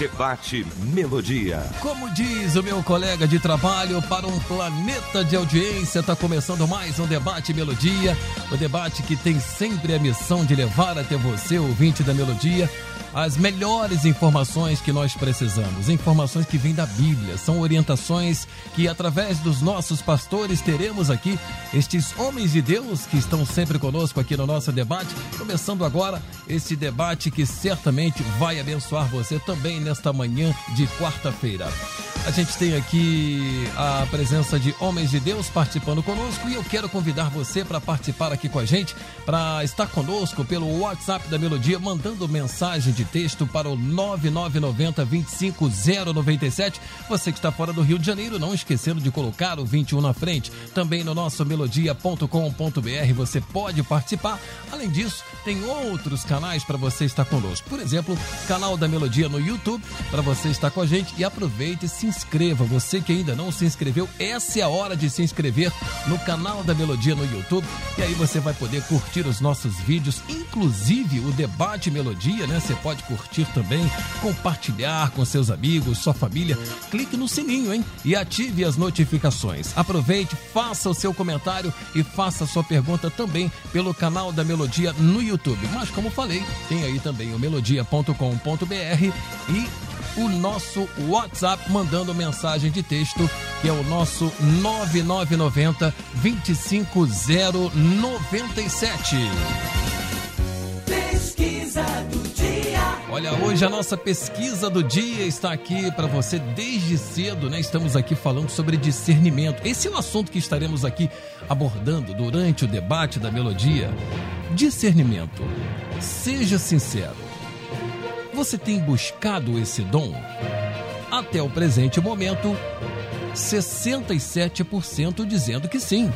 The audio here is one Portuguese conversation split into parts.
Debate Melodia. Como diz o meu colega de trabalho, para um planeta de audiência, está começando mais um Debate Melodia. O debate que tem sempre a missão de levar até você, ouvinte da Melodia, as melhores informações que nós precisamos, informações que vêm da Bíblia, são orientações que através dos nossos pastores teremos aqui estes homens de Deus que estão sempre conosco aqui no nosso debate, começando agora esse debate que certamente vai abençoar você também nesta manhã de quarta-feira. A gente tem aqui a presença de homens de Deus participando conosco e eu quero convidar você para participar aqui com a gente, para estar conosco pelo WhatsApp da Melodia, mandando mensagem de texto para o 9990 25097. Você que está fora do Rio de Janeiro, não esquecendo de colocar o 21 na frente. Também no nosso melodia.com.br você pode participar. Além disso, tem outros canais para você estar conosco. Por exemplo, canal da Melodia no YouTube, para você estar com a gente e aproveite e se inscreva. Você que ainda não se inscreveu, essa é a hora de se inscrever no canal da Melodia no YouTube. E aí você vai poder curtir os nossos vídeos, inclusive o debate Melodia, né? Você pode curtir também, compartilhar com seus amigos, sua família. Clique no sininho, hein? E ative as notificações. Aproveite, faça o seu comentário e faça sua pergunta também pelo canal da Melodia no YouTube. Mas como falei, tem aí também o melodia.com.br e o nosso WhatsApp mandando mensagem de texto, que é o nosso 9990 25097. Olha, hoje a nossa pesquisa do dia está aqui para você desde cedo, né? Estamos aqui falando sobre discernimento. Esse é o assunto que estaremos aqui abordando durante o debate da melodia. Discernimento. Seja sincero você tem buscado esse dom? Até o presente momento, 67% dizendo que sim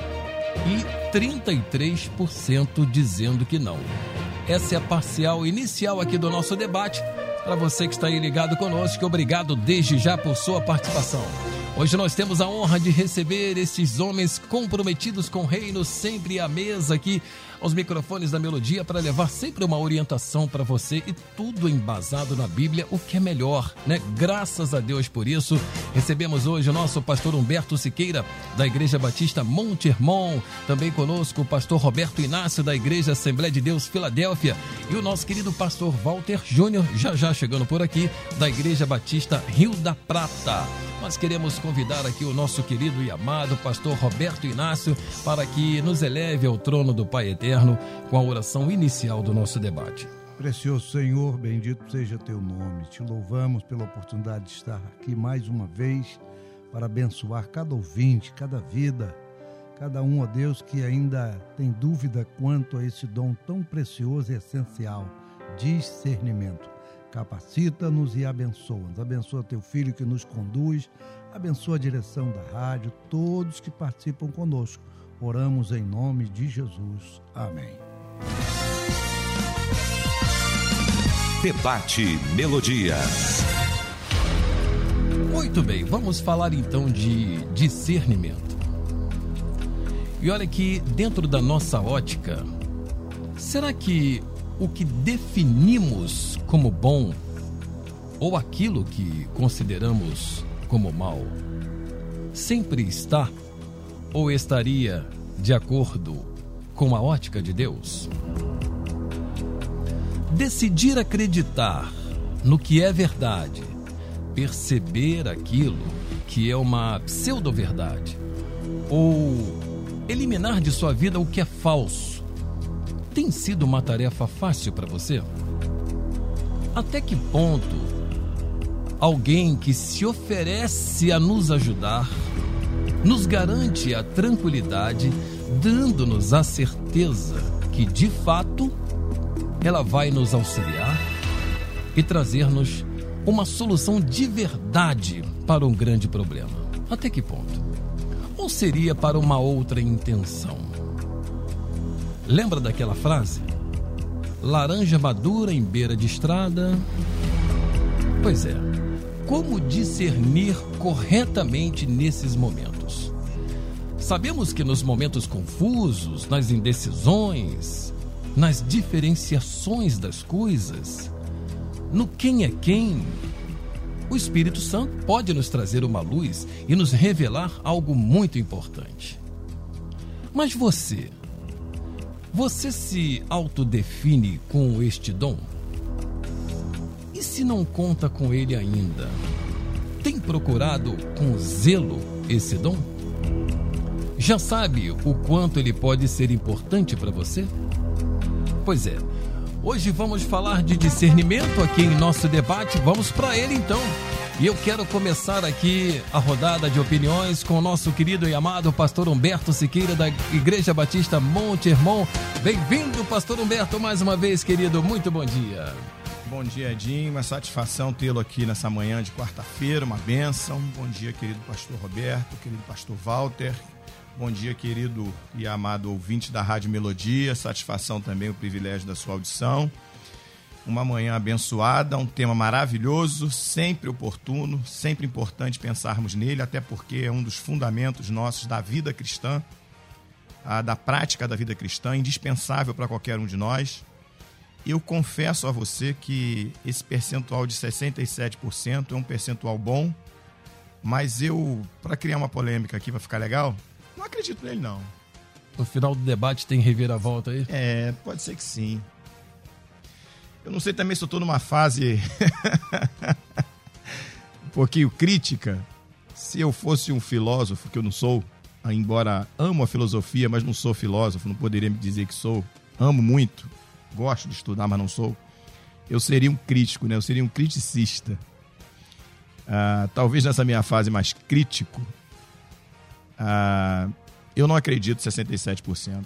e 33% dizendo que não. Essa é a parcial inicial aqui do nosso debate. Para você que está aí ligado conosco, obrigado desde já por sua participação. Hoje nós temos a honra de receber esses homens comprometidos com o reino, sempre à mesa aqui aos microfones da Melodia para levar sempre uma orientação para você e tudo embasado na Bíblia, o que é melhor, né? Graças a Deus por isso. Recebemos hoje o nosso pastor Humberto Siqueira, da Igreja Batista Monte também conosco o pastor Roberto Inácio, da Igreja Assembleia de Deus Filadélfia, e o nosso querido pastor Walter Júnior, já já chegando por aqui, da Igreja Batista Rio da Prata. Nós queremos convidar aqui o nosso querido e amado pastor Roberto Inácio para que nos eleve ao trono do Pai Eterno eterno com a oração inicial do nosso debate. Precioso Senhor, bendito seja teu nome. Te louvamos pela oportunidade de estar aqui mais uma vez para abençoar cada ouvinte, cada vida, cada um, ó Deus, que ainda tem dúvida quanto a esse dom tão precioso e essencial, discernimento. Capacita-nos e abençoa-nos. Abençoa teu filho que nos conduz, abençoa a direção da rádio, todos que participam conosco Oramos em nome de Jesus. Amém. Debate Melodia. Muito bem, vamos falar então de discernimento. E olha que dentro da nossa ótica, será que o que definimos como bom ou aquilo que consideramos como mal sempre está ou estaria de acordo com a ótica de Deus? Decidir acreditar no que é verdade, perceber aquilo que é uma pseudo-verdade, ou eliminar de sua vida o que é falso, tem sido uma tarefa fácil para você? Até que ponto alguém que se oferece a nos ajudar nos garante a tranquilidade, dando-nos a certeza que, de fato, ela vai nos auxiliar e trazer-nos uma solução de verdade para um grande problema. Até que ponto? Ou seria para uma outra intenção? Lembra daquela frase? laranja madura em beira de estrada. Pois é, como discernir corretamente nesses momentos? Sabemos que nos momentos confusos, nas indecisões, nas diferenciações das coisas, no quem é quem, o Espírito Santo pode nos trazer uma luz e nos revelar algo muito importante. Mas você, você se autodefine com este dom? E se não conta com ele ainda? Tem procurado com zelo esse dom? Já sabe o quanto ele pode ser importante para você? Pois é, hoje vamos falar de discernimento aqui em nosso debate. Vamos para ele então. E eu quero começar aqui a rodada de opiniões com o nosso querido e amado pastor Humberto Siqueira da Igreja Batista Monte Hermon. Bem-vindo, pastor Humberto, mais uma vez, querido. Muito bom dia. Bom dia, Edinho. Uma satisfação tê-lo aqui nessa manhã de quarta-feira, uma benção. Bom dia, querido pastor Roberto, querido pastor Walter. Bom dia, querido e amado ouvinte da Rádio Melodia. Satisfação também o privilégio da sua audição uma manhã abençoada, um tema maravilhoso, sempre oportuno, sempre importante pensarmos nele, até porque é um dos fundamentos nossos da vida cristã, da prática da vida cristã, indispensável para qualquer um de nós. Eu confesso a você que esse percentual de 67% é um percentual bom, mas eu, para criar uma polêmica aqui, para ficar legal, não acredito nele não. No final do debate tem reviravolta aí? É, pode ser que sim. Eu não sei também se eu estou numa fase um pouquinho crítica. Se eu fosse um filósofo, que eu não sou, embora amo a filosofia, mas não sou filósofo, não poderia me dizer que sou. Amo muito, gosto de estudar, mas não sou. Eu seria um crítico, né? Eu seria um criticista. Ah, talvez nessa minha fase mais crítico, ah, eu não acredito 67%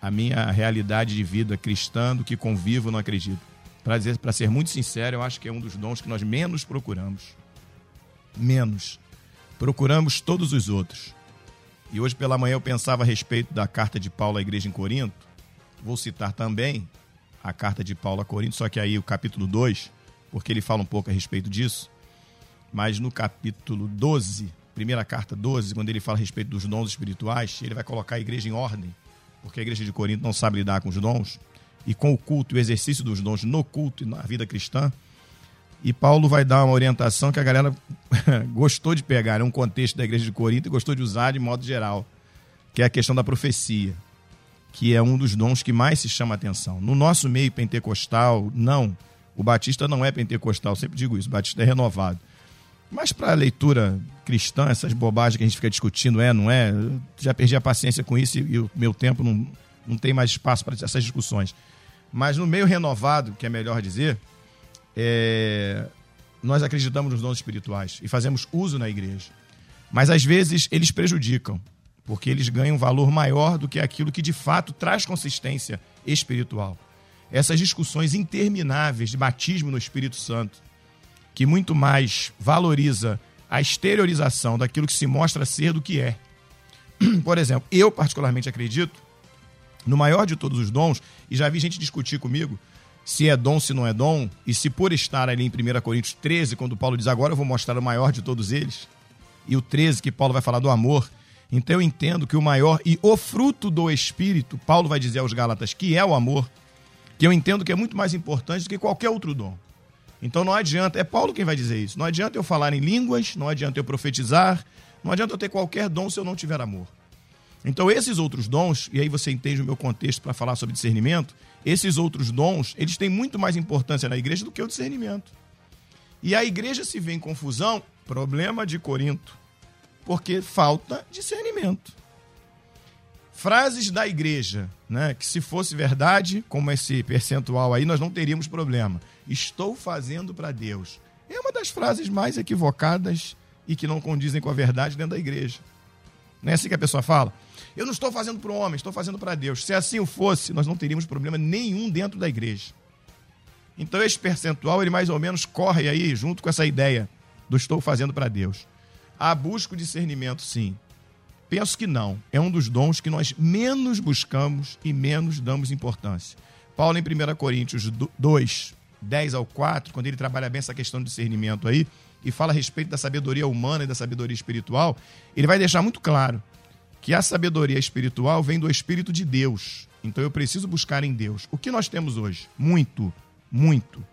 a minha realidade de vida cristã do que convivo, não acredito. Para ser muito sincero, eu acho que é um dos dons que nós menos procuramos. Menos. Procuramos todos os outros. E hoje pela manhã eu pensava a respeito da carta de Paulo à igreja em Corinto. Vou citar também a carta de Paulo a Corinto, só que aí o capítulo 2, porque ele fala um pouco a respeito disso. Mas no capítulo 12, primeira carta 12, quando ele fala a respeito dos dons espirituais, ele vai colocar a igreja em ordem porque a igreja de Corinto não sabe lidar com os dons e com o culto e o exercício dos dons no culto e na vida cristã. E Paulo vai dar uma orientação que a galera gostou de pegar, é um contexto da igreja de Corinto e gostou de usar de modo geral, que é a questão da profecia, que é um dos dons que mais se chama atenção. No nosso meio pentecostal, não. O batista não é pentecostal, sempre digo isso, o batista é renovado. Mas para a leitura cristã, essas bobagens que a gente fica discutindo, é, não é? Já perdi a paciência com isso e, e o meu tempo não, não tem mais espaço para essas discussões. Mas no meio renovado, que é melhor dizer, é, nós acreditamos nos dons espirituais e fazemos uso na igreja. Mas às vezes eles prejudicam, porque eles ganham um valor maior do que aquilo que de fato traz consistência espiritual. Essas discussões intermináveis de batismo no Espírito Santo, que muito mais valoriza a exteriorização daquilo que se mostra ser do que é. Por exemplo, eu particularmente acredito no maior de todos os dons, e já vi gente discutir comigo se é dom, se não é dom, e se por estar ali em 1 Coríntios 13, quando Paulo diz agora eu vou mostrar o maior de todos eles, e o 13 que Paulo vai falar do amor, então eu entendo que o maior e o fruto do Espírito, Paulo vai dizer aos Gálatas que é o amor, que eu entendo que é muito mais importante do que qualquer outro dom. Então não adianta, é Paulo quem vai dizer isso. Não adianta eu falar em línguas, não adianta eu profetizar, não adianta eu ter qualquer dom se eu não tiver amor. Então esses outros dons, e aí você entende o meu contexto para falar sobre discernimento, esses outros dons, eles têm muito mais importância na igreja do que o discernimento. E a igreja se vê em confusão, problema de Corinto, porque falta discernimento frases da igreja, né? Que se fosse verdade, como esse percentual aí, nós não teríamos problema. Estou fazendo para Deus. É uma das frases mais equivocadas e que não condizem com a verdade dentro da igreja. Não é assim que a pessoa fala? Eu não estou fazendo para o homem, estou fazendo para Deus. Se assim fosse, nós não teríamos problema nenhum dentro da igreja. Então esse percentual, ele mais ou menos corre aí junto com essa ideia do estou fazendo para Deus. Há busca o discernimento, sim. Penso que não. É um dos dons que nós menos buscamos e menos damos importância. Paulo, em 1 Coríntios 2, 10 ao 4, quando ele trabalha bem essa questão de discernimento aí, e fala a respeito da sabedoria humana e da sabedoria espiritual, ele vai deixar muito claro que a sabedoria espiritual vem do Espírito de Deus. Então eu preciso buscar em Deus. O que nós temos hoje? Muito, muito.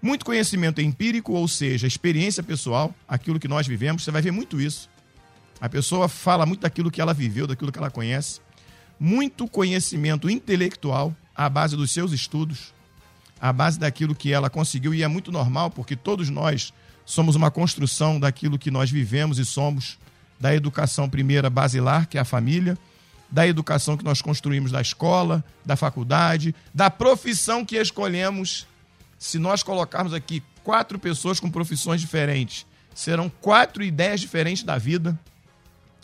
Muito conhecimento empírico, ou seja, experiência pessoal, aquilo que nós vivemos, você vai ver muito isso. A pessoa fala muito daquilo que ela viveu, daquilo que ela conhece. Muito conhecimento intelectual, à base dos seus estudos, à base daquilo que ela conseguiu, e é muito normal, porque todos nós somos uma construção daquilo que nós vivemos e somos, da educação primeira basilar, que é a família, da educação que nós construímos da escola, da faculdade, da profissão que escolhemos. Se nós colocarmos aqui quatro pessoas com profissões diferentes, serão quatro ideias diferentes da vida.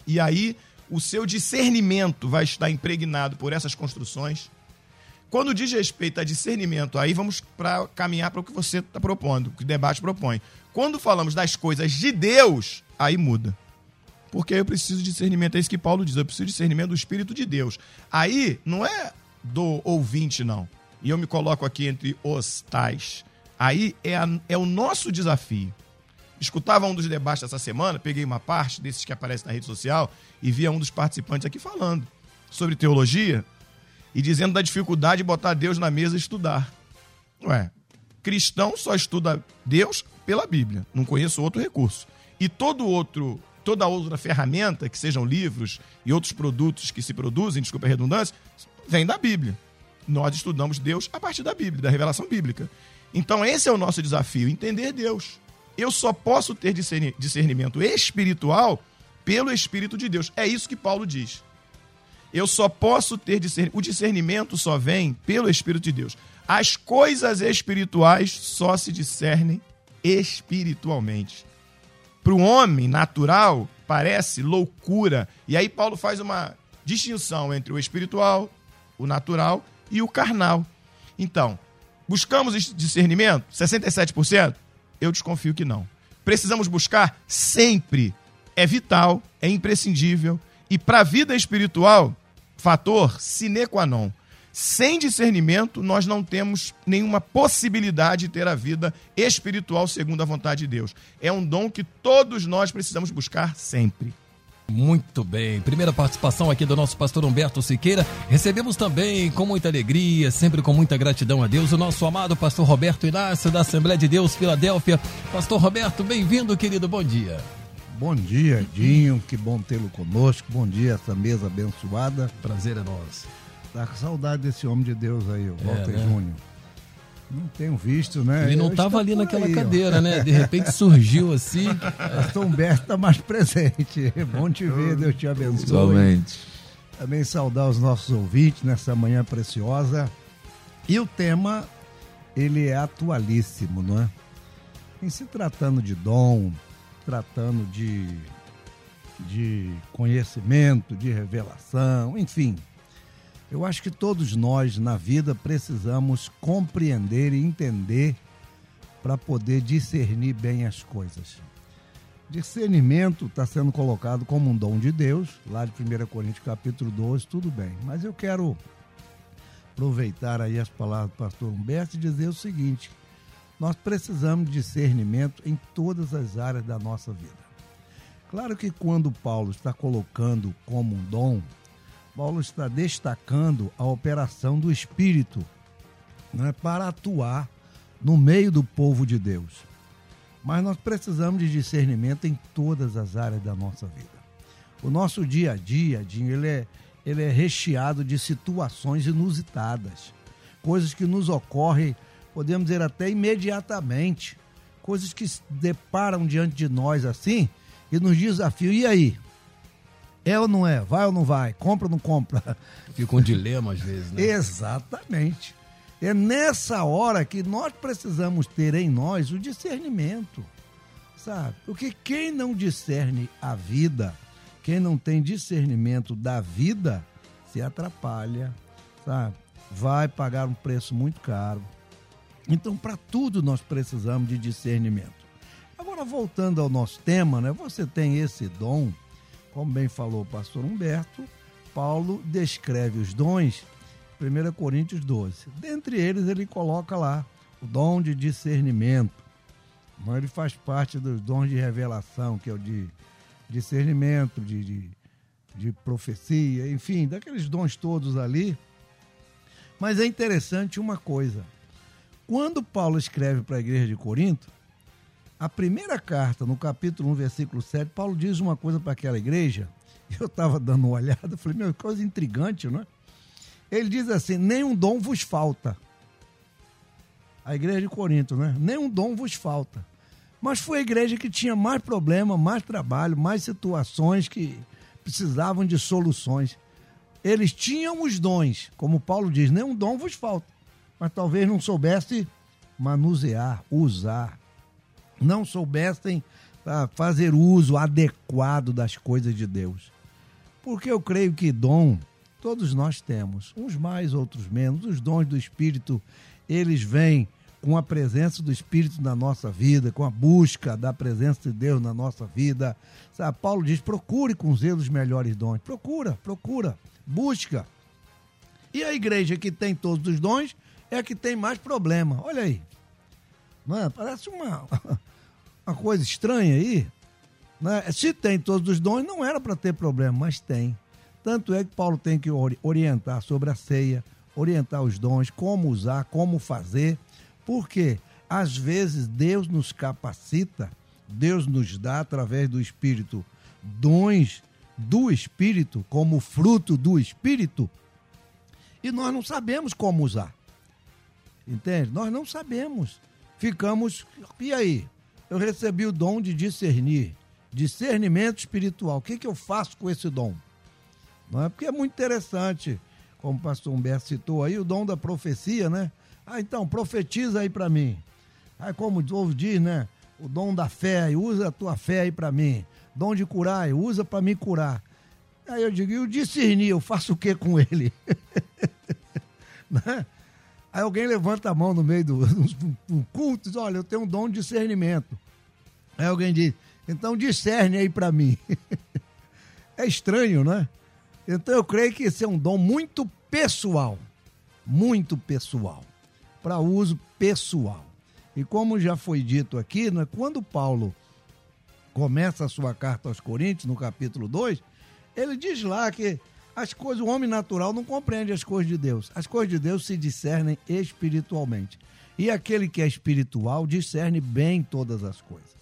E aí o seu discernimento vai estar impregnado por essas construções. Quando diz respeito a discernimento, aí vamos para caminhar para o que você está propondo, o que o debate propõe. Quando falamos das coisas de Deus, aí muda. Porque eu preciso de discernimento, é isso que Paulo diz, eu preciso de discernimento do Espírito de Deus. Aí não é do ouvinte, não. E eu me coloco aqui entre os tais. Aí é, a, é o nosso desafio. Escutava um dos debates dessa semana, peguei uma parte desses que aparecem na rede social e via um dos participantes aqui falando sobre teologia e dizendo da dificuldade de botar Deus na mesa e estudar. Ué, cristão só estuda Deus pela Bíblia. Não conheço outro recurso. E todo outro, toda outra ferramenta, que sejam livros e outros produtos que se produzem, desculpa a redundância, vem da Bíblia. Nós estudamos Deus a partir da Bíblia, da revelação bíblica. Então esse é o nosso desafio, entender Deus. Eu só posso ter discernimento espiritual pelo Espírito de Deus. É isso que Paulo diz. Eu só posso ter discernimento. O discernimento só vem pelo Espírito de Deus. As coisas espirituais só se discernem espiritualmente. Para o homem natural, parece loucura. E aí Paulo faz uma distinção entre o espiritual, o natural e o carnal. Então, buscamos discernimento? 67%? Eu desconfio que não. Precisamos buscar sempre. É vital, é imprescindível e para a vida espiritual, fator sine qua non. Sem discernimento, nós não temos nenhuma possibilidade de ter a vida espiritual segundo a vontade de Deus. É um dom que todos nós precisamos buscar sempre. Muito bem. Primeira participação aqui do nosso pastor Humberto Siqueira. Recebemos também com muita alegria, sempre com muita gratidão a Deus, o nosso amado pastor Roberto Inácio, da Assembleia de Deus, Filadélfia. Pastor Roberto, bem-vindo, querido. Bom dia. Bom dia, Dinho. Que bom tê-lo conosco. Bom dia, essa mesa abençoada. Prazer é nosso. Tá com saudade desse homem de Deus aí, o é, Walter né? Júnior. Não tenho visto, né? Ele não estava ali naquela aí, cadeira, ó. né? De repente surgiu assim. Pastor Humberto está mais presente. Bom te ver, Deus te abençoe. Igualmente. Também saudar os nossos ouvintes nessa manhã preciosa. E o tema, ele é atualíssimo, não é? Em se tratando de dom, tratando de, de conhecimento, de revelação, enfim. Eu acho que todos nós na vida precisamos compreender e entender para poder discernir bem as coisas. Discernimento está sendo colocado como um dom de Deus, lá de 1 Coríntios capítulo 12, tudo bem. Mas eu quero aproveitar aí as palavras do pastor Humberto e dizer o seguinte: nós precisamos de discernimento em todas as áreas da nossa vida. Claro que quando Paulo está colocando como um dom, Paulo está destacando a operação do Espírito né, para atuar no meio do povo de Deus. Mas nós precisamos de discernimento em todas as áreas da nossa vida. O nosso dia a dia, Dinho, ele é, ele é recheado de situações inusitadas, coisas que nos ocorrem podemos dizer até imediatamente, coisas que se deparam diante de nós assim e nos desafiam. E aí? É ou não é? Vai ou não vai? Compra ou não compra? Fica um dilema às vezes, né? Exatamente. É nessa hora que nós precisamos ter em nós o discernimento, sabe? Porque quem não discerne a vida, quem não tem discernimento da vida, se atrapalha, sabe? Vai pagar um preço muito caro então, para tudo nós precisamos de discernimento. Agora, voltando ao nosso tema, né? Você tem esse dom, como bem falou o pastor Humberto, Paulo descreve os dons 1 Coríntios 12. Dentre eles, ele coloca lá o dom de discernimento. Mas ele faz parte dos dons de revelação, que é o de discernimento, de, de, de profecia, enfim, daqueles dons todos ali. Mas é interessante uma coisa. Quando Paulo escreve para a igreja de Corinto, a primeira carta, no capítulo 1, versículo 7, Paulo diz uma coisa para aquela igreja. Eu estava dando uma olhada, falei, meu, coisa intrigante, não é? Ele diz assim: nenhum dom vos falta. A igreja de Corinto, né? Nenhum dom vos falta. Mas foi a igreja que tinha mais problema, mais trabalho, mais situações que precisavam de soluções. Eles tinham os dons, como Paulo diz, nenhum dom vos falta. Mas talvez não soubesse manusear, usar. Não soubessem ah, fazer uso adequado das coisas de Deus. Porque eu creio que dom todos nós temos, uns mais, outros menos. Os dons do Espírito, eles vêm com a presença do Espírito na nossa vida, com a busca da presença de Deus na nossa vida. Sabe, Paulo diz: procure com zelo os melhores dons. Procura, procura, busca. E a igreja que tem todos os dons é que tem mais problema. Olha aí. Não é? Parece uma, uma coisa estranha aí. Né? Se tem todos os dons, não era para ter problema, mas tem. Tanto é que Paulo tem que orientar sobre a ceia, orientar os dons, como usar, como fazer, porque às vezes Deus nos capacita, Deus nos dá através do Espírito dons do Espírito, como fruto do Espírito, e nós não sabemos como usar. Entende? Nós não sabemos. Ficamos. E aí? Eu recebi o dom de discernir, discernimento espiritual. O que, que eu faço com esse dom? Não é? Porque é muito interessante, como o pastor Humberto citou aí, o dom da profecia, né? Ah, então, profetiza aí para mim. Aí, como o povo diz, né? O dom da fé, usa a tua fé aí para mim. Dom de curar, usa para me curar. Aí eu digo, e o discernir, eu faço o que com ele? né? Aí alguém levanta a mão no meio do um culto e diz, olha, eu tenho um dom de discernimento. Aí alguém diz, então discerne aí para mim. é estranho, né? Então eu creio que esse é um dom muito pessoal, muito pessoal, para uso pessoal. E como já foi dito aqui, né, quando Paulo começa a sua carta aos Coríntios, no capítulo 2, ele diz lá que as coisas, o homem natural não compreende as coisas de Deus. As coisas de Deus se discernem espiritualmente. E aquele que é espiritual discerne bem todas as coisas.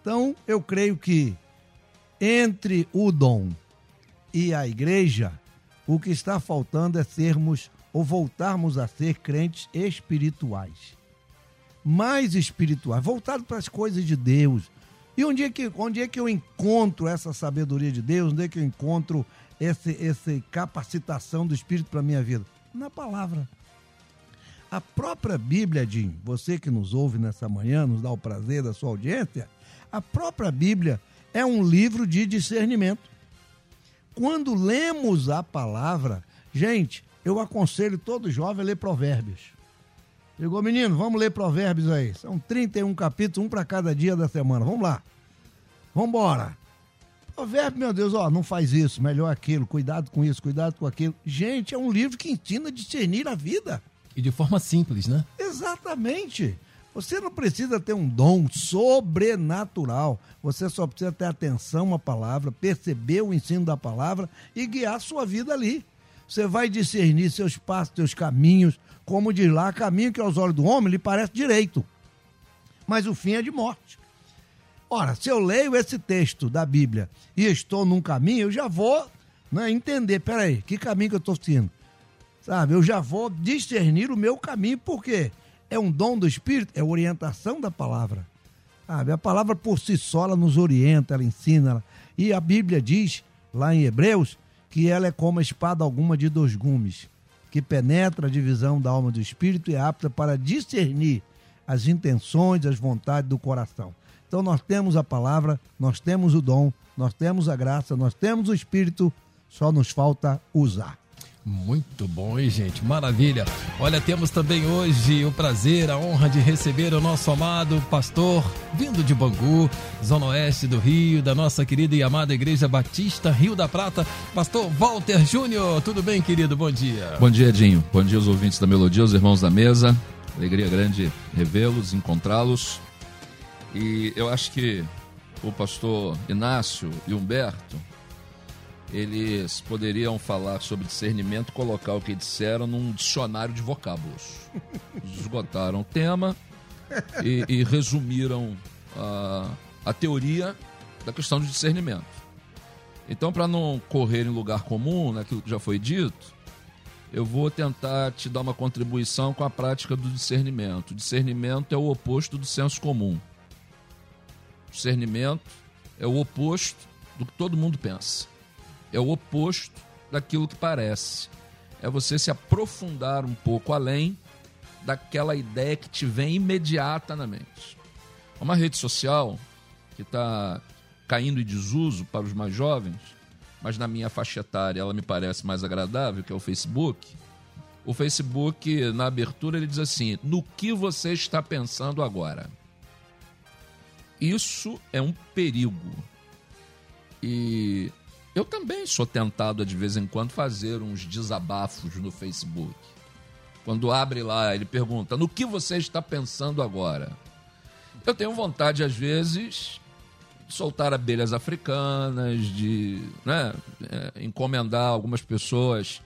Então, eu creio que entre o dom e a igreja, o que está faltando é sermos ou voltarmos a ser crentes espirituais. Mais espirituais, voltados para as coisas de Deus. E onde é, que, onde é que eu encontro essa sabedoria de Deus? Onde é que eu encontro esse, essa capacitação do Espírito para a minha vida? Na palavra. A própria Bíblia, Jim, você que nos ouve nessa manhã, nos dá o prazer da sua audiência, a própria Bíblia é um livro de discernimento quando lemos a palavra, gente, eu aconselho todo jovem a ler provérbios. Chegou, menino, vamos ler provérbios aí. São 31 capítulos, um para cada dia da semana. Vamos lá. Vamos embora. Provérbio, meu Deus, ó, não faz isso, melhor aquilo, cuidado com isso, cuidado com aquilo. Gente, é um livro que ensina a discernir a vida. E de forma simples, né? Exatamente. Você não precisa ter um dom sobrenatural. Você só precisa ter atenção à palavra, perceber o ensino da palavra e guiar a sua vida ali. Você vai discernir seus passos, seus caminhos. Como diz lá, caminho que aos olhos do homem lhe parece direito, mas o fim é de morte. Ora, se eu leio esse texto da Bíblia e estou num caminho, eu já vou né, entender, peraí, que caminho que eu estou seguindo? Sabe, eu já vou discernir o meu caminho, por quê? é um dom do Espírito, é orientação da palavra. Sabe? A palavra por si só ela nos orienta, ela ensina. Ela... E a Bíblia diz, lá em Hebreus, que ela é como a espada alguma de dois gumes, que penetra a divisão da alma do espírito e é apta para discernir as intenções, as vontades do coração. Então nós temos a palavra, nós temos o dom, nós temos a graça, nós temos o espírito, só nos falta usar. Muito bom, hein, gente? Maravilha. Olha, temos também hoje o prazer, a honra de receber o nosso amado pastor, vindo de Bangu, zona oeste do Rio, da nossa querida e amada Igreja Batista Rio da Prata, pastor Walter Júnior. Tudo bem, querido? Bom dia. Bom dia, Edinho. Bom dia aos ouvintes da Melodia, os irmãos da mesa. Alegria grande revê-los, encontrá-los. E eu acho que o pastor Inácio e Humberto eles poderiam falar sobre discernimento, colocar o que disseram num dicionário de vocábulos. Esgotaram o tema e, e resumiram a, a teoria da questão do discernimento. Então, para não correr em lugar comum naquilo que já foi dito, eu vou tentar te dar uma contribuição com a prática do discernimento. O discernimento é o oposto do senso comum. Discernimento é o oposto do que todo mundo pensa. É o oposto daquilo que parece. É você se aprofundar um pouco além daquela ideia que te vem imediata na mente. Uma rede social que está caindo em desuso para os mais jovens, mas na minha faixa etária ela me parece mais agradável, que é o Facebook. O Facebook, na abertura, ele diz assim: no que você está pensando agora? Isso é um perigo. E eu também sou tentado de vez em quando fazer uns desabafos no Facebook. Quando abre lá, ele pergunta: "No que você está pensando agora?" Eu tenho vontade às vezes de soltar abelhas africanas, de né, é, encomendar algumas pessoas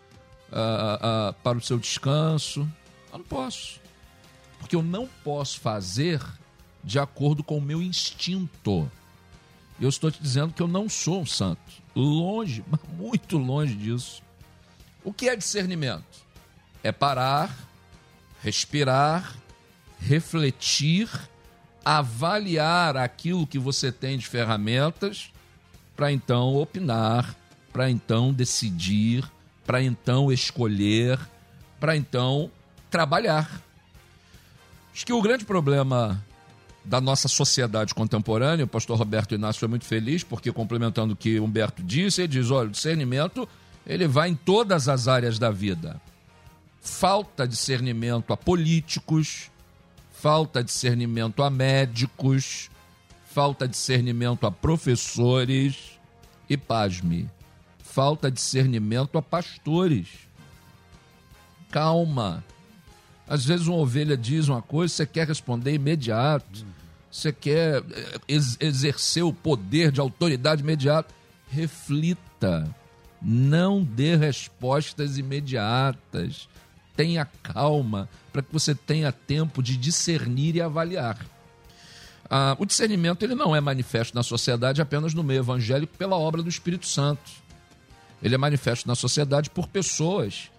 uh, uh, para o seu descanso. Eu não posso. Porque eu não posso fazer de acordo com o meu instinto. Eu estou te dizendo que eu não sou um santo. Longe, muito longe disso. O que é discernimento? É parar, respirar, refletir, avaliar aquilo que você tem de ferramentas para então opinar, para então decidir, para então escolher, para então trabalhar. Acho que o grande problema da nossa sociedade contemporânea. O pastor Roberto Inácio foi muito feliz, porque complementando o que Humberto disse, ele diz: olha, o discernimento ele vai em todas as áreas da vida. Falta discernimento a políticos, falta discernimento a médicos, falta discernimento a professores e, pasme, falta discernimento a pastores. Calma. Às vezes uma ovelha diz uma coisa, você quer responder imediato você quer eh, ex exercer o poder de autoridade imediata, reflita. Não dê respostas imediatas. Tenha calma para que você tenha tempo de discernir e avaliar. Ah, o discernimento ele não é manifesto na sociedade apenas no meio evangélico pela obra do Espírito Santo. Ele é manifesto na sociedade por pessoas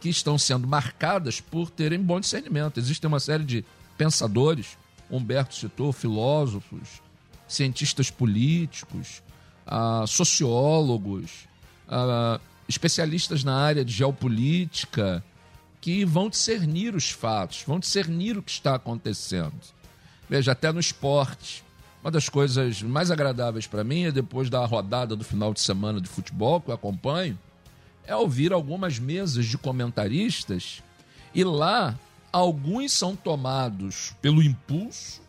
que estão sendo marcadas por terem bom discernimento. Existe uma série de pensadores, Humberto citou, filósofos, cientistas políticos, ah, sociólogos, ah, especialistas na área de geopolítica, que vão discernir os fatos, vão discernir o que está acontecendo. Veja, até no esporte. Uma das coisas mais agradáveis para mim é depois da rodada do final de semana de futebol que eu acompanho, é ouvir algumas mesas de comentaristas e lá Alguns são tomados pelo impulso,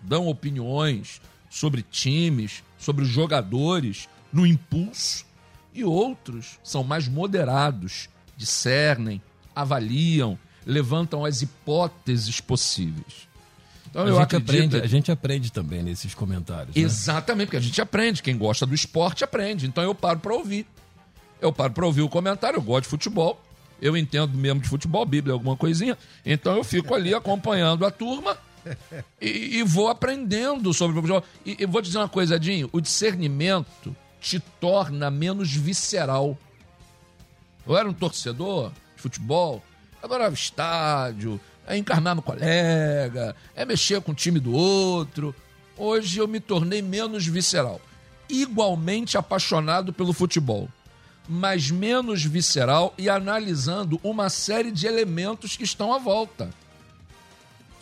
dão opiniões sobre times, sobre jogadores no impulso, e outros são mais moderados, discernem, avaliam, levantam as hipóteses possíveis. Então, a, gente acredito... aprende, a gente aprende também nesses comentários. Né? Exatamente, porque a gente aprende. Quem gosta do esporte aprende. Então eu paro para ouvir. Eu paro para ouvir o comentário, eu gosto de futebol eu entendo mesmo de futebol, Bíblia, alguma coisinha. Então eu fico ali acompanhando a turma e, e vou aprendendo sobre o futebol. E, e vou dizer uma coisa, Dinho: o discernimento te torna menos visceral. Eu era um torcedor de futebol, adorava estádio, é encarnar no colega, é mexer com o time do outro. Hoje eu me tornei menos visceral. Igualmente apaixonado pelo futebol mas menos visceral e analisando uma série de elementos que estão à volta.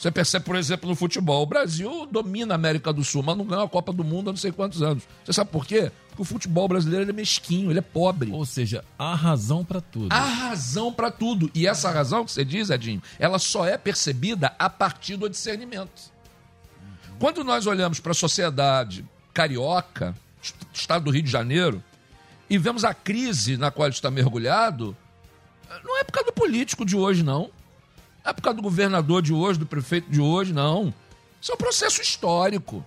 Você percebe, por exemplo, no futebol. O Brasil domina a América do Sul, mas não ganha a Copa do Mundo há não sei quantos anos. Você sabe por quê? Porque o futebol brasileiro é mesquinho, ele é pobre. Ou seja, há razão para tudo. Há razão para tudo. E essa razão que você diz, Edinho, ela só é percebida a partir do discernimento. Quando nós olhamos para a sociedade carioca, estado do Rio de Janeiro, e vemos a crise na qual está mergulhado, não é por causa do político de hoje, não. Não é por causa do governador de hoje, do prefeito de hoje, não. Isso é um processo histórico.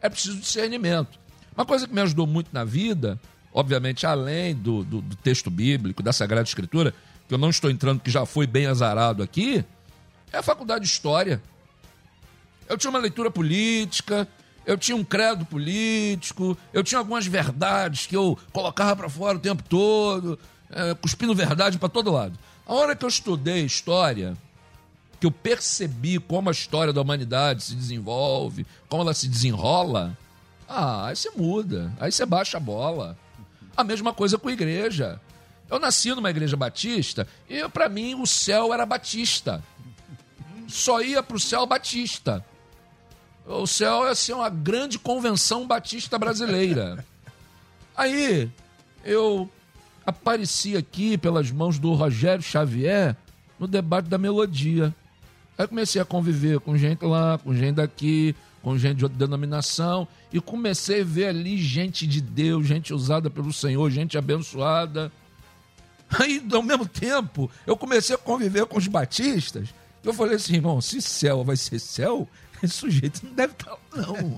É preciso discernimento. Uma coisa que me ajudou muito na vida, obviamente, além do, do, do texto bíblico, da Sagrada Escritura, que eu não estou entrando, que já foi bem azarado aqui, é a faculdade de História. Eu tinha uma leitura política, eu tinha um credo político, eu tinha algumas verdades que eu colocava para fora o tempo todo, é, cuspindo verdade para todo lado. A hora que eu estudei história, que eu percebi como a história da humanidade se desenvolve, como ela se desenrola, ah, aí você muda, aí você baixa a bola. A mesma coisa com a igreja. Eu nasci numa igreja batista e para mim o céu era batista. Só ia para o céu batista. O céu ia ser uma grande convenção batista brasileira. Aí eu apareci aqui pelas mãos do Rogério Xavier no debate da melodia. Aí comecei a conviver com gente lá, com gente daqui, com gente de outra denominação, e comecei a ver ali gente de Deus, gente usada pelo Senhor, gente abençoada. Aí, ao mesmo tempo, eu comecei a conviver com os batistas. Eu falei assim, irmão, se céu vai ser céu, esse sujeito não deve estar, não.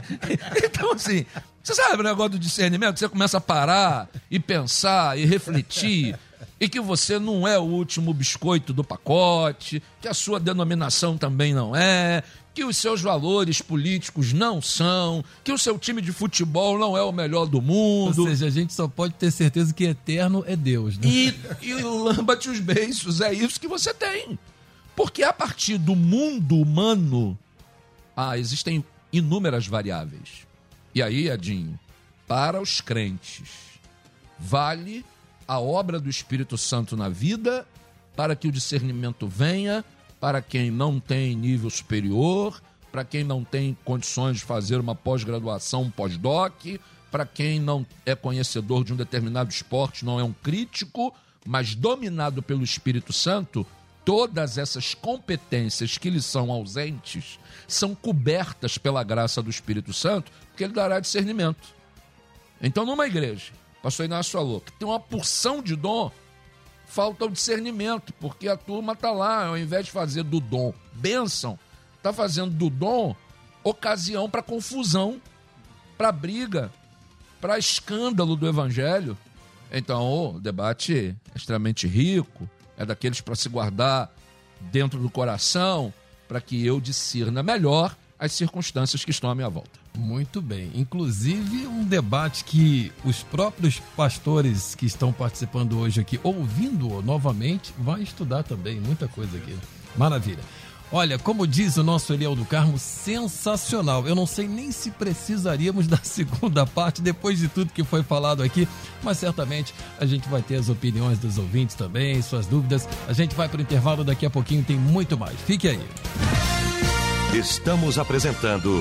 então, assim, você sabe o negócio do discernimento? Você começa a parar e pensar e refletir. E que você não é o último biscoito do pacote, que a sua denominação também não é, que os seus valores políticos não são, que o seu time de futebol não é o melhor do mundo. Ou seja, a gente só pode ter certeza que eterno é Deus, né? E, e lamba-te os beiços, é isso que você tem. Porque a partir do mundo humano, ah, existem inúmeras variáveis. E aí, Edinho, para os crentes, vale a obra do Espírito Santo na vida para que o discernimento venha, para quem não tem nível superior, para quem não tem condições de fazer uma pós-graduação, um pós-doc, para quem não é conhecedor de um determinado esporte, não é um crítico, mas dominado pelo Espírito Santo, todas essas competências que lhe são ausentes são cobertas pela graça do Espírito Santo, porque ele dará discernimento. Então, numa igreja, pastor Inácio falou, que tem uma porção de dom, falta o discernimento, porque a turma está lá, ao invés de fazer do dom bênção, está fazendo do dom ocasião para confusão, para briga, para escândalo do evangelho. Então, o debate é extremamente rico, é daqueles para se guardar dentro do coração, para que eu discirna melhor as circunstâncias que estão à minha volta. Muito bem. Inclusive, um debate que os próprios pastores que estão participando hoje aqui, ouvindo novamente, vai estudar também. Muita coisa aqui. Maravilha. Olha, como diz o nosso Eliel do Carmo, sensacional. Eu não sei nem se precisaríamos da segunda parte depois de tudo que foi falado aqui, mas certamente a gente vai ter as opiniões dos ouvintes também, suas dúvidas. A gente vai para o intervalo daqui a pouquinho, tem muito mais. Fique aí. Estamos apresentando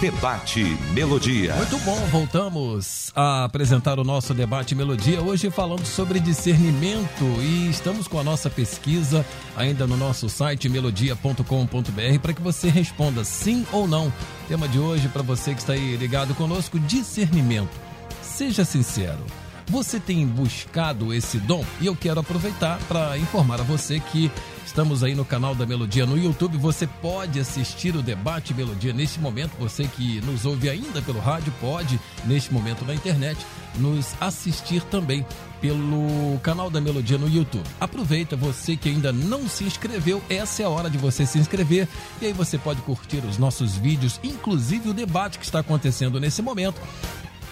Debate Melodia. Muito bom, voltamos a apresentar o nosso Debate Melodia. Hoje falando sobre discernimento e estamos com a nossa pesquisa ainda no nosso site melodia.com.br para que você responda sim ou não. Tema de hoje para você que está aí ligado conosco: discernimento. Seja sincero. Você tem buscado esse dom? E eu quero aproveitar para informar a você que Estamos aí no canal da Melodia no YouTube. Você pode assistir o debate Melodia neste momento. Você que nos ouve ainda pelo rádio, pode, neste momento na internet, nos assistir também pelo canal da Melodia no YouTube. Aproveita, você que ainda não se inscreveu, essa é a hora de você se inscrever e aí você pode curtir os nossos vídeos, inclusive o debate que está acontecendo nesse momento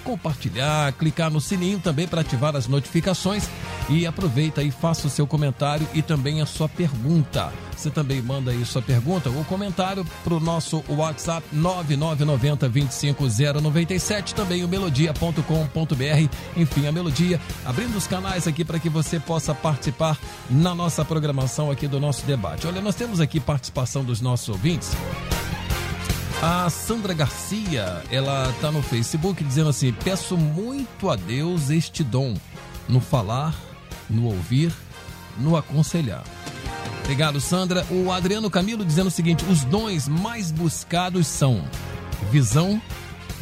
compartilhar, clicar no sininho também para ativar as notificações e aproveita e faça o seu comentário e também a sua pergunta. Você também manda aí sua pergunta ou comentário para o nosso WhatsApp 9990 25097, também o melodia.com.br. Enfim, a Melodia abrindo os canais aqui para que você possa participar na nossa programação aqui do nosso debate. Olha, nós temos aqui participação dos nossos ouvintes. A Sandra Garcia, ela está no Facebook dizendo assim: Peço muito a Deus este dom no falar, no ouvir, no aconselhar. Obrigado, Sandra. O Adriano Camilo dizendo o seguinte: os dons mais buscados são visão,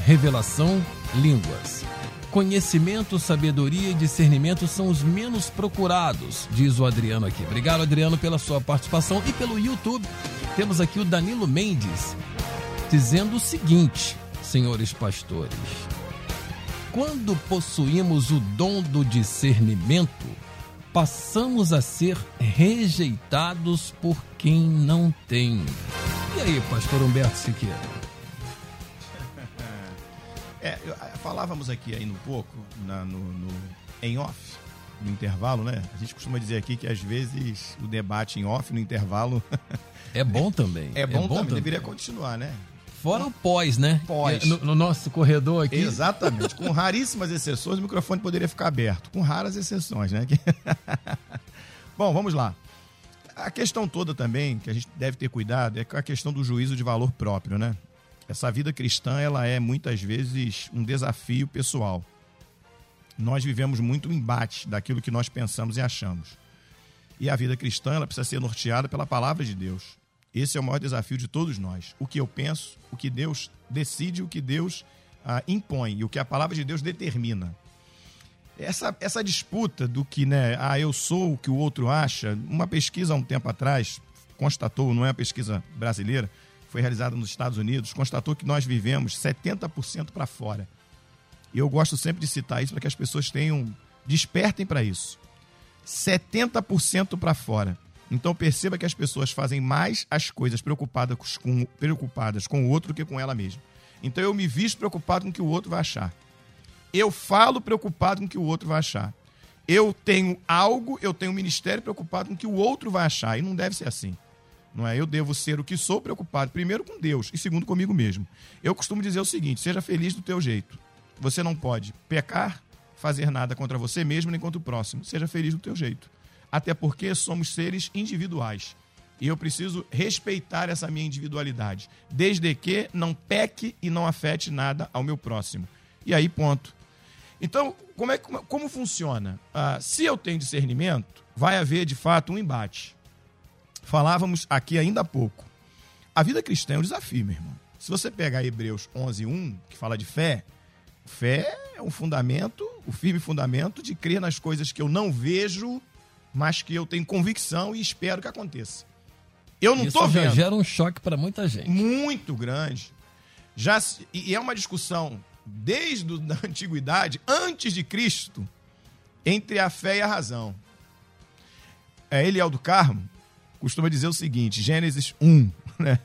revelação, línguas. Conhecimento, sabedoria e discernimento são os menos procurados, diz o Adriano aqui. Obrigado, Adriano, pela sua participação. E pelo YouTube, temos aqui o Danilo Mendes dizendo o seguinte, senhores pastores: quando possuímos o dom do discernimento, passamos a ser rejeitados por quem não tem. E aí, pastor Humberto Siqueira? É, falávamos aqui ainda um pouco na, no, no, em off, no intervalo, né? A gente costuma dizer aqui que às vezes o debate em off, no intervalo. É bom também. É bom, é bom também, também, deveria continuar, né? Fora o pós, né? Pós. No, no, nosso corredor aqui. Exatamente. Com raríssimas exceções, o microfone poderia ficar aberto. Com raras exceções, né? Bom, vamos lá. A questão toda também, que a gente deve ter cuidado, é a questão do juízo de valor próprio, né? Essa vida cristã, ela é muitas vezes um desafio pessoal. Nós vivemos muito o embate daquilo que nós pensamos e achamos. E a vida cristã, ela precisa ser norteada pela palavra de Deus. Esse é o maior desafio de todos nós. O que eu penso, o que Deus decide, o que Deus ah, impõe e o que a palavra de Deus determina. Essa, essa disputa do que, né, ah, eu sou o que o outro acha, uma pesquisa há um tempo atrás constatou, não é uma pesquisa brasileira, foi realizada nos Estados Unidos, constatou que nós vivemos 70% para fora. E eu gosto sempre de citar isso para que as pessoas tenham, despertem para isso. 70% para fora. Então perceba que as pessoas fazem mais as coisas preocupadas com, preocupadas com o outro do que com ela mesma. Então eu me visto preocupado com o que o outro vai achar. Eu falo preocupado com o que o outro vai achar. Eu tenho algo, eu tenho um ministério preocupado com o que o outro vai achar. E não deve ser assim. Não é? Eu devo ser o que sou preocupado, primeiro com Deus e segundo comigo mesmo. Eu costumo dizer o seguinte: seja feliz do teu jeito. Você não pode pecar, fazer nada contra você mesmo nem contra o próximo. Seja feliz do teu jeito até porque somos seres individuais. E eu preciso respeitar essa minha individualidade, desde que não peque e não afete nada ao meu próximo. E aí, ponto. Então, como, é, como, como funciona? Ah, se eu tenho discernimento, vai haver de fato um embate. Falávamos aqui ainda há pouco. A vida cristã é um desafio, meu irmão. Se você pegar Hebreus 11, 1, que fala de fé, fé é um fundamento, o firme fundamento de crer nas coisas que eu não vejo mas que eu tenho convicção e espero que aconteça. Eu não estou vendo. Já gera um choque para muita gente. Muito grande. Já e é uma discussão desde a antiguidade, antes de Cristo, entre a fé e a razão. É, Eliel do Carmo costuma dizer o seguinte, Gênesis 1, né?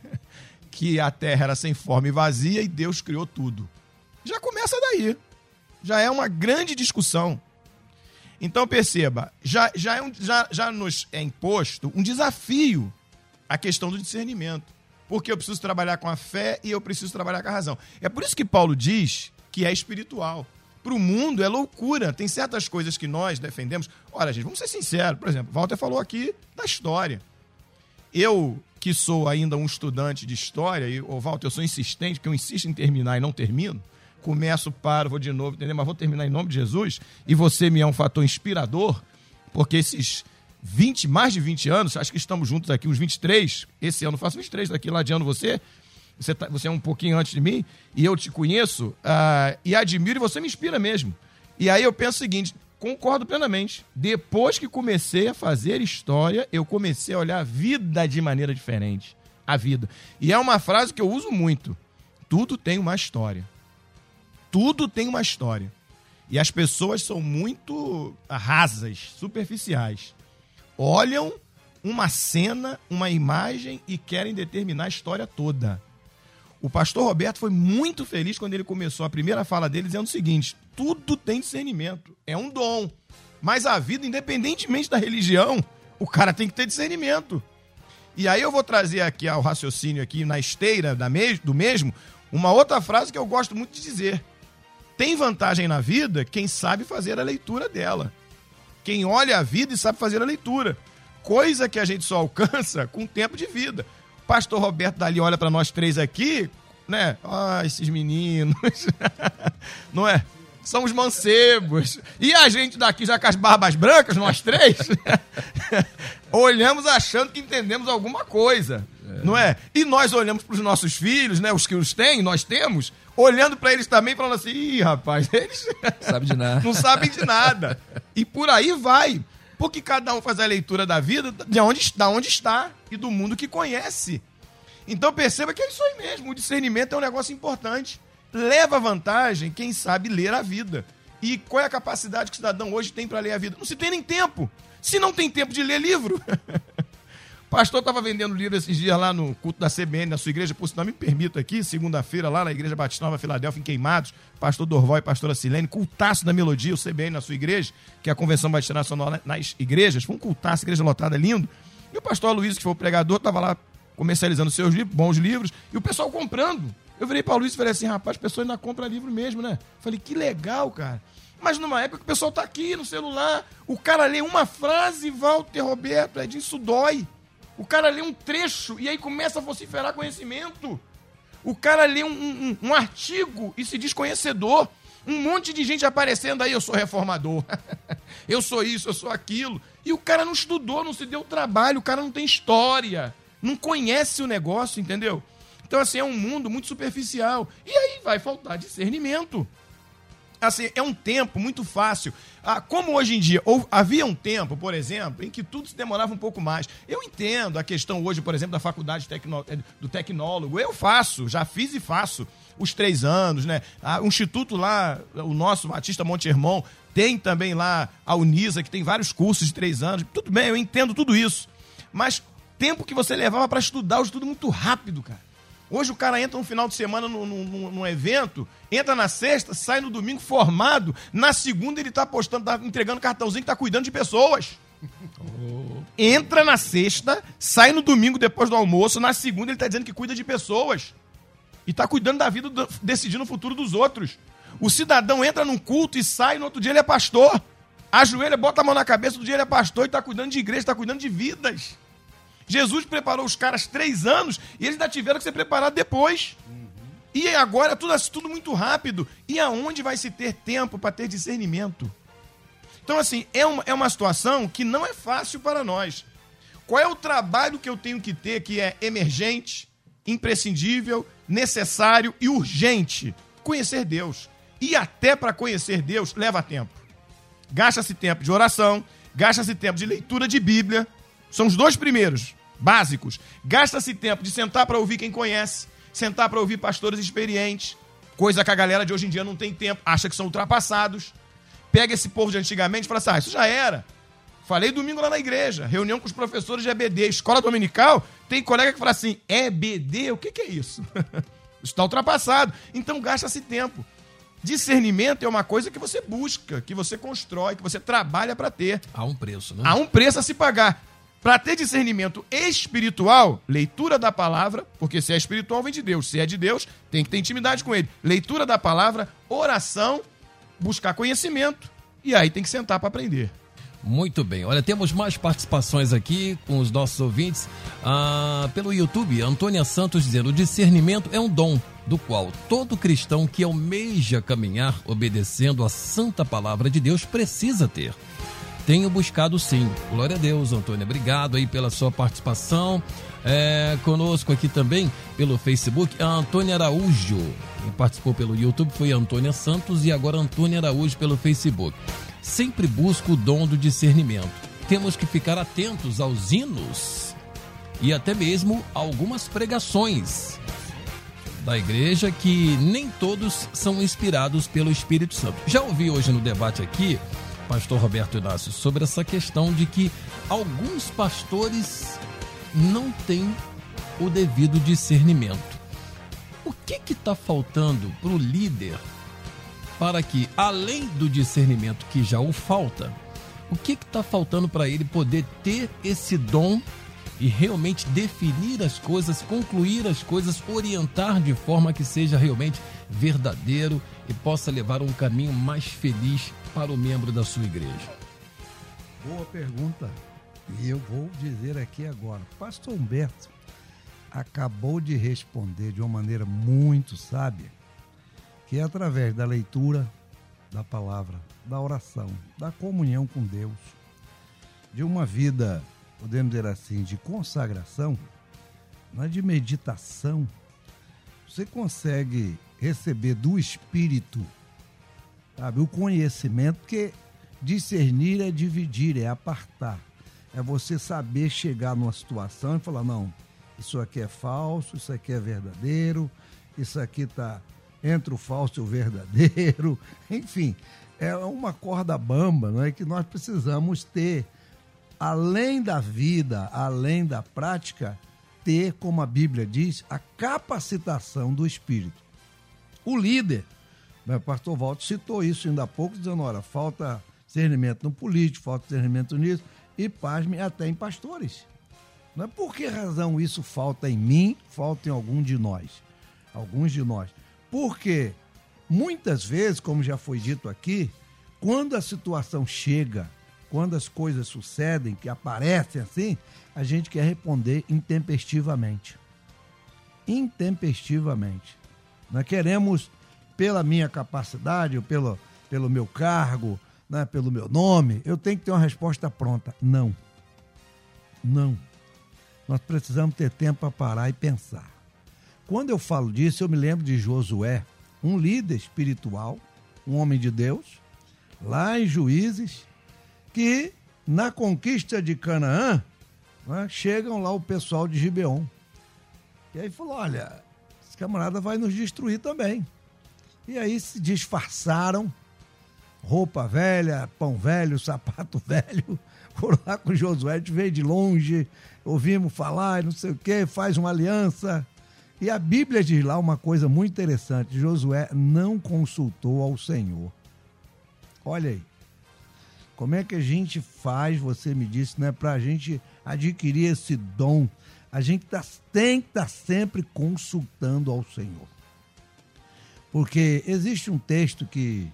que a terra era sem forma e vazia e Deus criou tudo. Já começa daí. Já é uma grande discussão. Então perceba, já, já, é um, já, já nos é imposto um desafio a questão do discernimento. Porque eu preciso trabalhar com a fé e eu preciso trabalhar com a razão. É por isso que Paulo diz que é espiritual. Para o mundo é loucura. Tem certas coisas que nós defendemos. Olha, gente, vamos ser sinceros. Por exemplo, Walter falou aqui da história. Eu, que sou ainda um estudante de história, e, o Walter, eu sou insistente, porque eu insisto em terminar e não termino começo, paro, vou de novo, entendeu? Mas vou terminar em nome de Jesus. E você me é um fator inspirador, porque esses 20, mais de 20 anos, acho que estamos juntos aqui, uns 23, esse ano faço 23, daqui lá de ano você, você, tá, você é um pouquinho antes de mim, e eu te conheço, uh, e admiro, e você me inspira mesmo. E aí eu penso o seguinte, concordo plenamente. Depois que comecei a fazer história, eu comecei a olhar a vida de maneira diferente. A vida. E é uma frase que eu uso muito. Tudo tem uma história tudo tem uma história. E as pessoas são muito rasas, superficiais. Olham uma cena, uma imagem e querem determinar a história toda. O pastor Roberto foi muito feliz quando ele começou a primeira fala dele dizendo o seguinte: tudo tem discernimento, é um dom. Mas a vida, independentemente da religião, o cara tem que ter discernimento. E aí eu vou trazer aqui ao raciocínio aqui na esteira da mes do mesmo uma outra frase que eu gosto muito de dizer. Tem vantagem na vida quem sabe fazer a leitura dela. Quem olha a vida e sabe fazer a leitura. Coisa que a gente só alcança com tempo de vida. Pastor Roberto dali olha para nós três aqui, né? Ah, esses meninos. Não é? São os mancebos. E a gente daqui, já com as barbas brancas, nós três, olhamos achando que entendemos alguma coisa. É. Não é? E nós olhamos para os nossos filhos, né? Os que os têm, nós temos, olhando para eles também, falando assim: ih, rapaz, eles Sabe de nada. não sabem de nada. E por aí vai. Porque cada um faz a leitura da vida de onde, da onde está e do mundo que conhece. Então perceba que é isso aí mesmo. O discernimento é um negócio importante. Leva vantagem quem sabe ler a vida. E qual é a capacidade que o cidadão hoje tem para ler a vida? Não se tem nem tempo. Se não tem tempo de ler livro. pastor estava vendendo livro esses dias lá no culto da CBN, na sua igreja. Por sinal, me permito aqui, segunda-feira, lá na Igreja Batista Nova Filadélfia, em Queimados, pastor Dorval e pastora Silene, cultaço da melodia, o CBN na sua igreja, que é a Convenção Batista Nacional nas igrejas. Foi um cultaço, igreja lotada, lindo. E o pastor Luiz, que foi o pregador, estava lá comercializando seus livros, bons livros, e o pessoal comprando. Eu virei para o Luiz e falei assim, rapaz, as pessoas ainda compram livro mesmo, né? Falei, que legal, cara. Mas numa época que o pessoal tá aqui no celular, o cara lê uma frase, Walter Roberto, é disso dói. O cara lê um trecho e aí começa a vociferar conhecimento. O cara lê um, um, um artigo e se diz conhecedor. Um monte de gente aparecendo aí, eu sou reformador. eu sou isso, eu sou aquilo. E o cara não estudou, não se deu trabalho, o cara não tem história, não conhece o negócio, entendeu? Então, assim, é um mundo muito superficial. E aí vai faltar discernimento. Assim, é um tempo muito fácil. Ah, como hoje em dia, ou, havia um tempo, por exemplo, em que tudo se demorava um pouco mais. Eu entendo a questão hoje, por exemplo, da faculdade tecno, eh, do tecnólogo. Eu faço, já fiz e faço os três anos, né? Ah, o instituto lá, o nosso, Batista Monte Hermon, tem também lá a Unisa, que tem vários cursos de três anos. Tudo bem, eu entendo tudo isso. Mas tempo que você levava para estudar, o estudo muito rápido, cara. Hoje o cara entra no final de semana num, num, num, evento, entra na sexta, sai no domingo formado, na segunda ele está postando, tá entregando cartãozinho que está cuidando de pessoas. Entra na sexta, sai no domingo depois do almoço, na segunda ele está dizendo que cuida de pessoas. E está cuidando da vida, decidindo o futuro dos outros. O cidadão entra num culto e sai, no outro dia ele é pastor. Ajoelha, bota a mão na cabeça, do dia ele é pastor e está cuidando de igreja, está cuidando de vidas. Jesus preparou os caras três anos e eles ainda tiveram que ser preparados depois. Uhum. E agora tudo, tudo muito rápido. E aonde vai se ter tempo para ter discernimento? Então, assim, é uma, é uma situação que não é fácil para nós. Qual é o trabalho que eu tenho que ter que é emergente, imprescindível, necessário e urgente? Conhecer Deus. E até para conhecer Deus leva tempo. Gasta-se tempo de oração, gasta-se tempo de leitura de Bíblia. São os dois primeiros básicos. Gasta-se tempo de sentar para ouvir quem conhece, sentar para ouvir pastores experientes, coisa que a galera de hoje em dia não tem tempo, acha que são ultrapassados. Pega esse povo de antigamente e fala assim: ah, isso já era. Falei domingo lá na igreja, reunião com os professores de EBD, escola dominical. Tem colega que fala assim: EBD, o que, que é isso? isso está ultrapassado. Então gasta-se tempo. Discernimento é uma coisa que você busca, que você constrói, que você trabalha para ter. Há um preço, né? Há um preço a se pagar. Para ter discernimento espiritual, leitura da palavra, porque se é espiritual vem de Deus, se é de Deus, tem que ter intimidade com ele. Leitura da palavra, oração, buscar conhecimento e aí tem que sentar para aprender. Muito bem. Olha, temos mais participações aqui com os nossos ouvintes. Ah, pelo YouTube, Antônia Santos dizendo: o discernimento é um dom do qual todo cristão que almeja caminhar obedecendo a santa palavra de Deus precisa ter. Tenho buscado sim. Glória a Deus, Antônia. Obrigado aí pela sua participação. É, conosco aqui também pelo Facebook, a Antônia Araújo. Quem participou pelo YouTube foi a Antônia Santos e agora Antônia Araújo pelo Facebook. Sempre busco o dom do discernimento. Temos que ficar atentos aos hinos e até mesmo algumas pregações da igreja que nem todos são inspirados pelo Espírito Santo. Já ouvi hoje no debate aqui pastor Roberto Inácio, sobre essa questão de que alguns pastores não têm o devido discernimento. o que está faltando para o líder para que, além do discernimento que já o falta, o que está faltando para ele poder ter esse dom e realmente definir as coisas, concluir as coisas, orientar de forma que seja realmente verdadeiro e possa levar um caminho mais feliz para o membro da sua igreja? Boa pergunta. E eu vou dizer aqui agora. Pastor Humberto acabou de responder de uma maneira muito sábia, que é através da leitura da palavra, da oração, da comunhão com Deus, de uma vida, podemos dizer assim, de consagração, não é de meditação, você consegue receber do Espírito, sabe, o conhecimento, porque discernir é dividir, é apartar. É você saber chegar numa situação e falar, não, isso aqui é falso, isso aqui é verdadeiro, isso aqui está entre o falso e o verdadeiro, enfim, é uma corda bamba, não é que nós precisamos ter além da vida, além da prática, ter, como a Bíblia diz, a capacitação do espírito. O líder, o pastor Walter citou isso ainda há pouco, dizendo: olha, falta discernimento no político, falta discernimento nisso, e pasme até em pastores. Não é por que razão isso falta em mim, falta em algum de nós, alguns de nós. Porque muitas vezes, como já foi dito aqui, quando a situação chega, quando as coisas sucedem, que aparecem assim, a gente quer responder intempestivamente. Intempestivamente. Nós queremos, pela minha capacidade, pelo, pelo meu cargo, né, pelo meu nome, eu tenho que ter uma resposta pronta. Não. Não. Nós precisamos ter tempo para parar e pensar. Quando eu falo disso, eu me lembro de Josué, um líder espiritual, um homem de Deus, lá em Juízes, que na conquista de Canaã, né, chegam lá o pessoal de Gibeon. E aí falou: olha, camarada vai nos destruir também. E aí se disfarçaram, roupa velha, pão velho, sapato velho, foram lá com Josué, a gente veio de longe, ouvimos falar, não sei o quê, faz uma aliança. E a Bíblia diz lá uma coisa muito interessante: Josué não consultou ao Senhor. Olha aí. Como é que a gente faz, você me disse, né, para a gente adquirir esse dom? A gente tá, tem que estar tá sempre consultando ao Senhor. Porque existe um texto que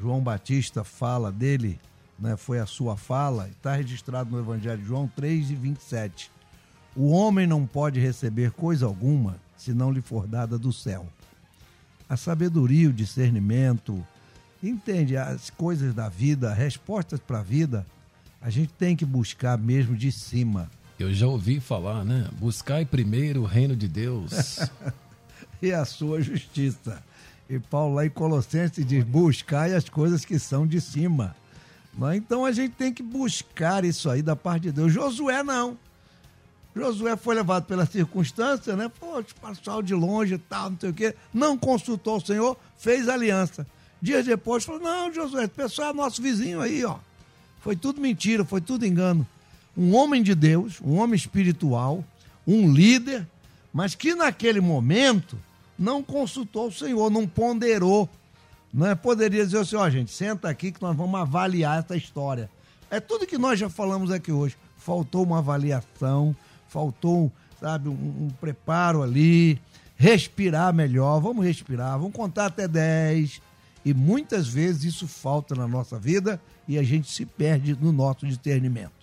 João Batista fala dele, né, foi a sua fala, está registrado no Evangelho de João 3 e 27. O homem não pode receber coisa alguma se não lhe for dada do céu. A sabedoria, o discernimento, entende as coisas da vida, respostas para a vida, a gente tem que buscar mesmo de cima. Eu já ouvi falar, né? Buscai primeiro o reino de Deus e a sua justiça. E Paulo lá em Colossenses diz: buscai as coisas que são de cima. Então a gente tem que buscar isso aí da parte de Deus. Josué não. Josué foi levado pela circunstância, né? Pô, pessoal de longe e tal, não sei o quê. Não consultou o Senhor, fez aliança. Dias depois falou: não, Josué, o pessoal é nosso vizinho aí, ó. Foi tudo mentira, foi tudo engano. Um homem de Deus, um homem espiritual, um líder, mas que naquele momento não consultou o Senhor, não ponderou não é? Poderia dizer assim, ó, oh, gente, senta aqui que nós vamos avaliar essa história. É tudo que nós já falamos aqui hoje. Faltou uma avaliação, faltou, sabe, um, um preparo ali, respirar melhor, vamos respirar, vamos contar até 10. E muitas vezes isso falta na nossa vida e a gente se perde no nosso discernimento.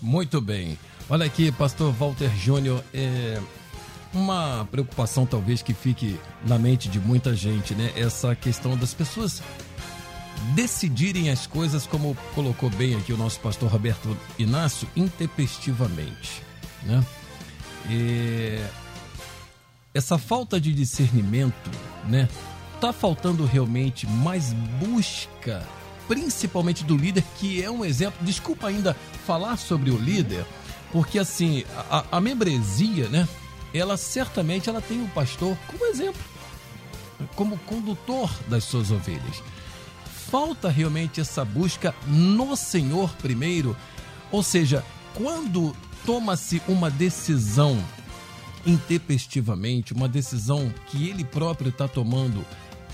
Muito bem. Olha aqui, pastor Walter Júnior, é, uma preocupação talvez que fique na mente de muita gente, né? Essa questão das pessoas decidirem as coisas, como colocou bem aqui o nosso pastor Roberto Inácio, intempestivamente, né? E essa falta de discernimento, né? Tá faltando realmente mais busca, principalmente do líder, que é um exemplo. Desculpa ainda falar sobre o líder, porque assim, a, a membresia, né? ela certamente ela tem o pastor como exemplo, como condutor das suas ovelhas. Falta realmente essa busca no Senhor primeiro, ou seja, quando toma-se uma decisão intempestivamente, uma decisão que ele próprio está tomando,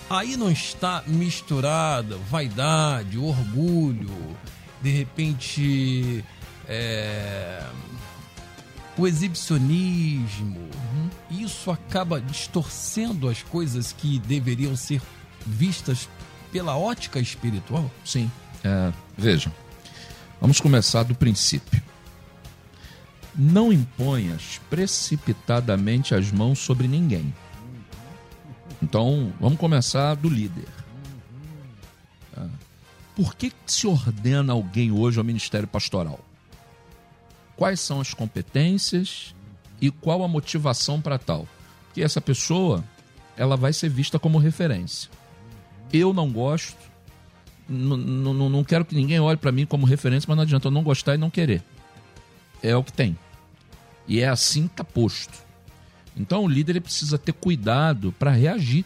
aí não está misturada vaidade, orgulho, de repente é, o exibicionismo. Isso acaba distorcendo as coisas que deveriam ser vistas pela ótica espiritual? Sim. É, vejam, vamos começar do princípio. Não imponhas precipitadamente as mãos sobre ninguém. Então, vamos começar do líder. É. Por que se ordena alguém hoje ao ministério pastoral? Quais são as competências e qual a motivação para tal? Porque essa pessoa, ela vai ser vista como referência. Eu não gosto, não quero que ninguém olhe para mim como referência, mas não adianta eu não gostar e não querer. É o que tem. E é assim que está posto. Então o líder precisa ter cuidado para reagir.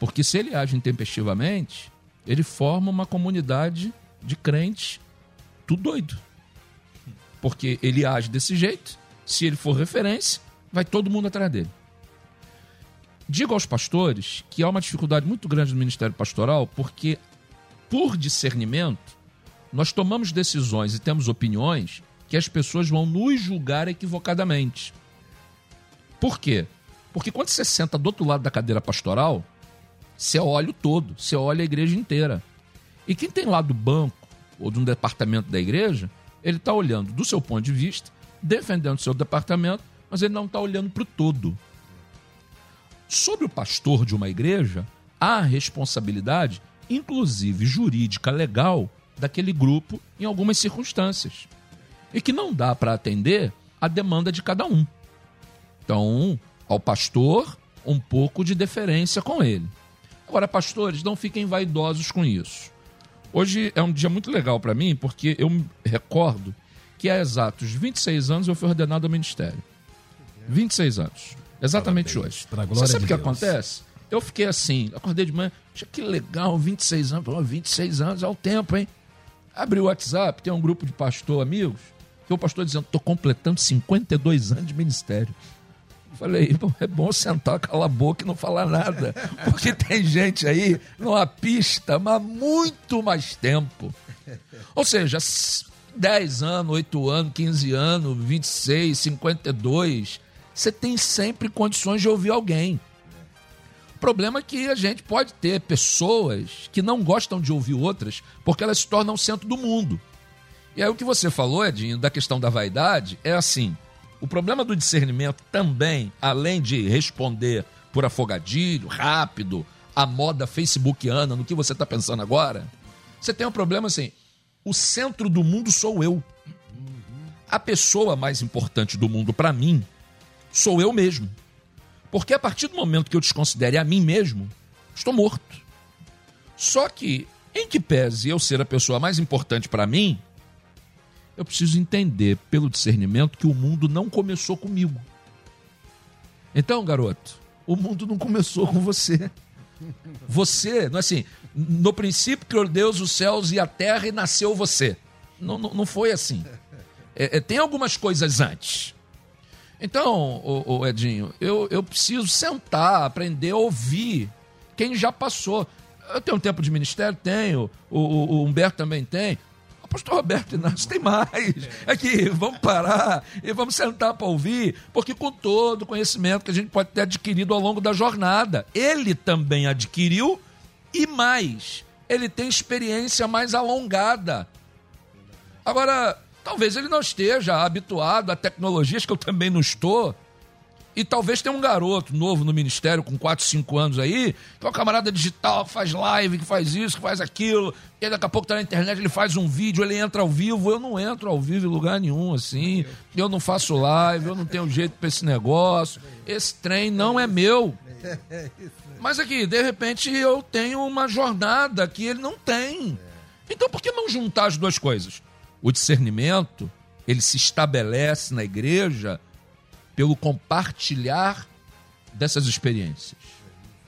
Porque se ele age intempestivamente, ele forma uma comunidade de crentes tudo doido. Porque ele age desse jeito, se ele for referência, vai todo mundo atrás dele. Digo aos pastores que há uma dificuldade muito grande no ministério pastoral, porque, por discernimento, nós tomamos decisões e temos opiniões que as pessoas vão nos julgar equivocadamente. Por quê? Porque quando você senta do outro lado da cadeira pastoral, você olha o todo, você olha a igreja inteira. E quem tem lá do banco ou de um departamento da igreja, ele está olhando do seu ponto de vista, defendendo o seu departamento, mas ele não está olhando para o todo. Sobre o pastor de uma igreja, há responsabilidade, inclusive jurídica, legal, daquele grupo em algumas circunstâncias. E que não dá para atender a demanda de cada um. Então, ao pastor, um pouco de deferência com ele. Agora, pastores, não fiquem vaidosos com isso. Hoje é um dia muito legal para mim, porque eu me recordo que há exatos 26 anos eu fui ordenado ao ministério. 26 anos. Exatamente Parabéns. hoje. Você sabe de o que Deus. acontece? Eu fiquei assim, acordei de manhã, que legal, 26 anos, pô, 26 anos é o tempo, hein? Abri o WhatsApp, tem um grupo de pastor amigos, que o pastor dizendo, tô completando 52 anos de ministério. Falei, "Pô, é bom sentar, calar a boca e não falar nada. Porque tem gente aí numa pista, mas muito mais tempo. Ou seja, s- 10 anos, 8 anos, 15 anos, 26, 52. Você tem sempre condições de ouvir alguém. O problema é que a gente pode ter pessoas que não gostam de ouvir outras porque elas se tornam o centro do mundo. E aí o que você falou, Edinho, da questão da vaidade, é assim. O problema do discernimento também, além de responder por afogadilho, rápido, a moda facebookiana, no que você está pensando agora, você tem um problema assim, o centro do mundo sou eu. A pessoa mais importante do mundo para mim sou eu mesmo. Porque a partir do momento que eu desconsidere a mim mesmo, estou morto. Só que, em que pese eu ser a pessoa mais importante para mim, eu preciso entender pelo discernimento que o mundo não começou comigo. Então, garoto, o mundo não começou com você. Você, não é assim, no princípio criou Deus os céus e a terra e nasceu você. Não, não, não foi assim. É, é, tem algumas coisas antes. Então, ô, ô, Edinho, eu, eu preciso sentar, aprender ouvir quem já passou. Eu tenho um tempo de ministério? Tenho. O, o- o Humberto também tem. Pastor Roberto Inácio tem mais. É que vamos parar e vamos sentar para ouvir, porque com todo o conhecimento que a gente pode ter adquirido ao longo da jornada, ele também adquiriu e mais, ele tem experiência mais alongada. Agora, talvez ele não esteja habituado a tecnologias que eu também não estou. E talvez tenha um garoto novo no ministério com 4, 5 anos aí, que é um camarada digital, que faz live, que faz isso, que faz aquilo, e daqui a pouco tá na internet, ele faz um vídeo, ele entra ao vivo, eu não entro ao vivo em lugar nenhum, assim, eu não faço live, eu não tenho jeito pra esse negócio, esse trem não é meu. Mas aqui, de repente, eu tenho uma jornada que ele não tem. Então por que não juntar as duas coisas? O discernimento, ele se estabelece na igreja pelo compartilhar dessas experiências.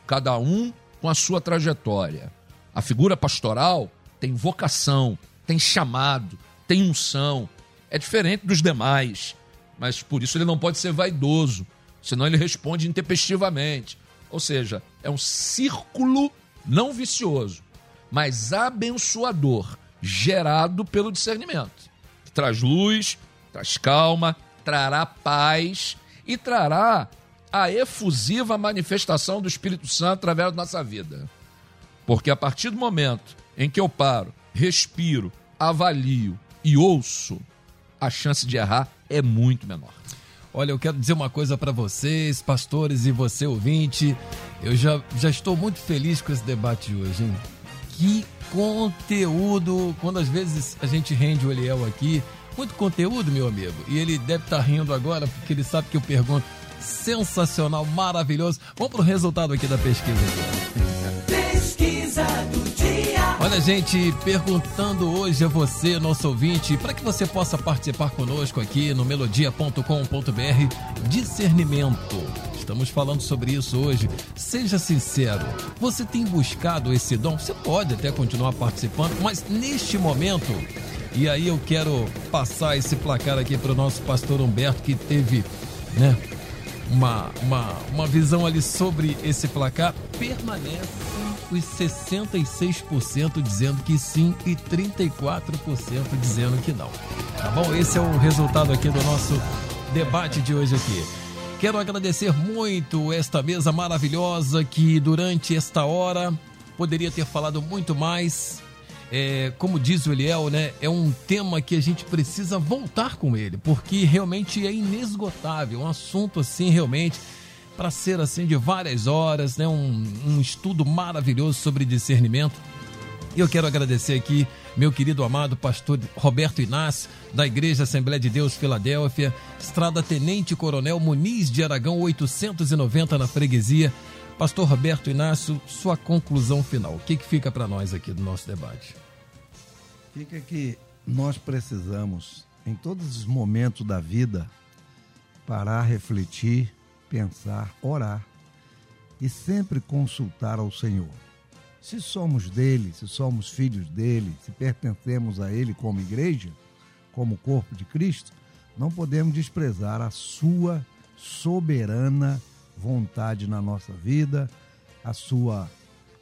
Cada um com a sua trajetória. A figura pastoral tem vocação, tem chamado, tem unção. É diferente dos demais. mas por isso ele não pode ser vaidoso, senão ele responde intempestivamente. Ou seja, é um círculo não vicioso, mas abençoador, gerado pelo discernimento. Que traz luz, traz calma, trará paz e trará a efusiva manifestação do Espírito Santo através da nossa vida. Porque a partir do momento em que eu paro, respiro, avalio e ouço, a chance de errar é muito menor. Olha, eu quero dizer uma coisa para vocês, pastores e você ouvinte. Eu já, já estou muito feliz com esse debate de hoje, hein? Que conteúdo! Quando às vezes a gente rende o Eliel aqui, muito conteúdo, meu amigo. E ele deve estar tá rindo agora porque ele sabe que eu pergunto. Sensacional, maravilhoso. Vamos para o resultado aqui da pesquisa. Pesquisa do dia. Olha, gente, perguntando hoje a você, nosso ouvinte, para que você possa participar conosco aqui no melodia.com.br, discernimento. Estamos falando sobre isso hoje. Seja sincero, você tem buscado esse dom? Você pode até continuar participando, mas neste momento, e aí eu quero passar esse placar aqui para o nosso pastor Humberto, que teve, né, uma, uma, uma visão ali sobre esse placar, permanece os 66% dizendo que sim e 34% dizendo que não. Tá bom? Esse é o resultado aqui do nosso debate de hoje aqui. Quero agradecer muito esta mesa maravilhosa que durante esta hora poderia ter falado muito mais, é, como diz o Eliel, né, é um tema que a gente precisa voltar com ele, porque realmente é inesgotável, um assunto assim realmente para ser assim de várias horas, né, um, um estudo maravilhoso sobre discernimento. E eu quero agradecer aqui meu querido amado pastor Roberto Inácio, da Igreja Assembleia de Deus Filadélfia, Estrada Tenente Coronel Muniz de Aragão 890 na freguesia. Pastor Roberto Inácio, sua conclusão final. O que, que fica para nós aqui do nosso debate? Fica que nós precisamos, em todos os momentos da vida, parar, refletir, pensar, orar e sempre consultar ao Senhor. Se somos dele, se somos filhos dele, se pertencemos a ele como igreja, como corpo de Cristo, não podemos desprezar a sua soberana vontade na nossa vida, a sua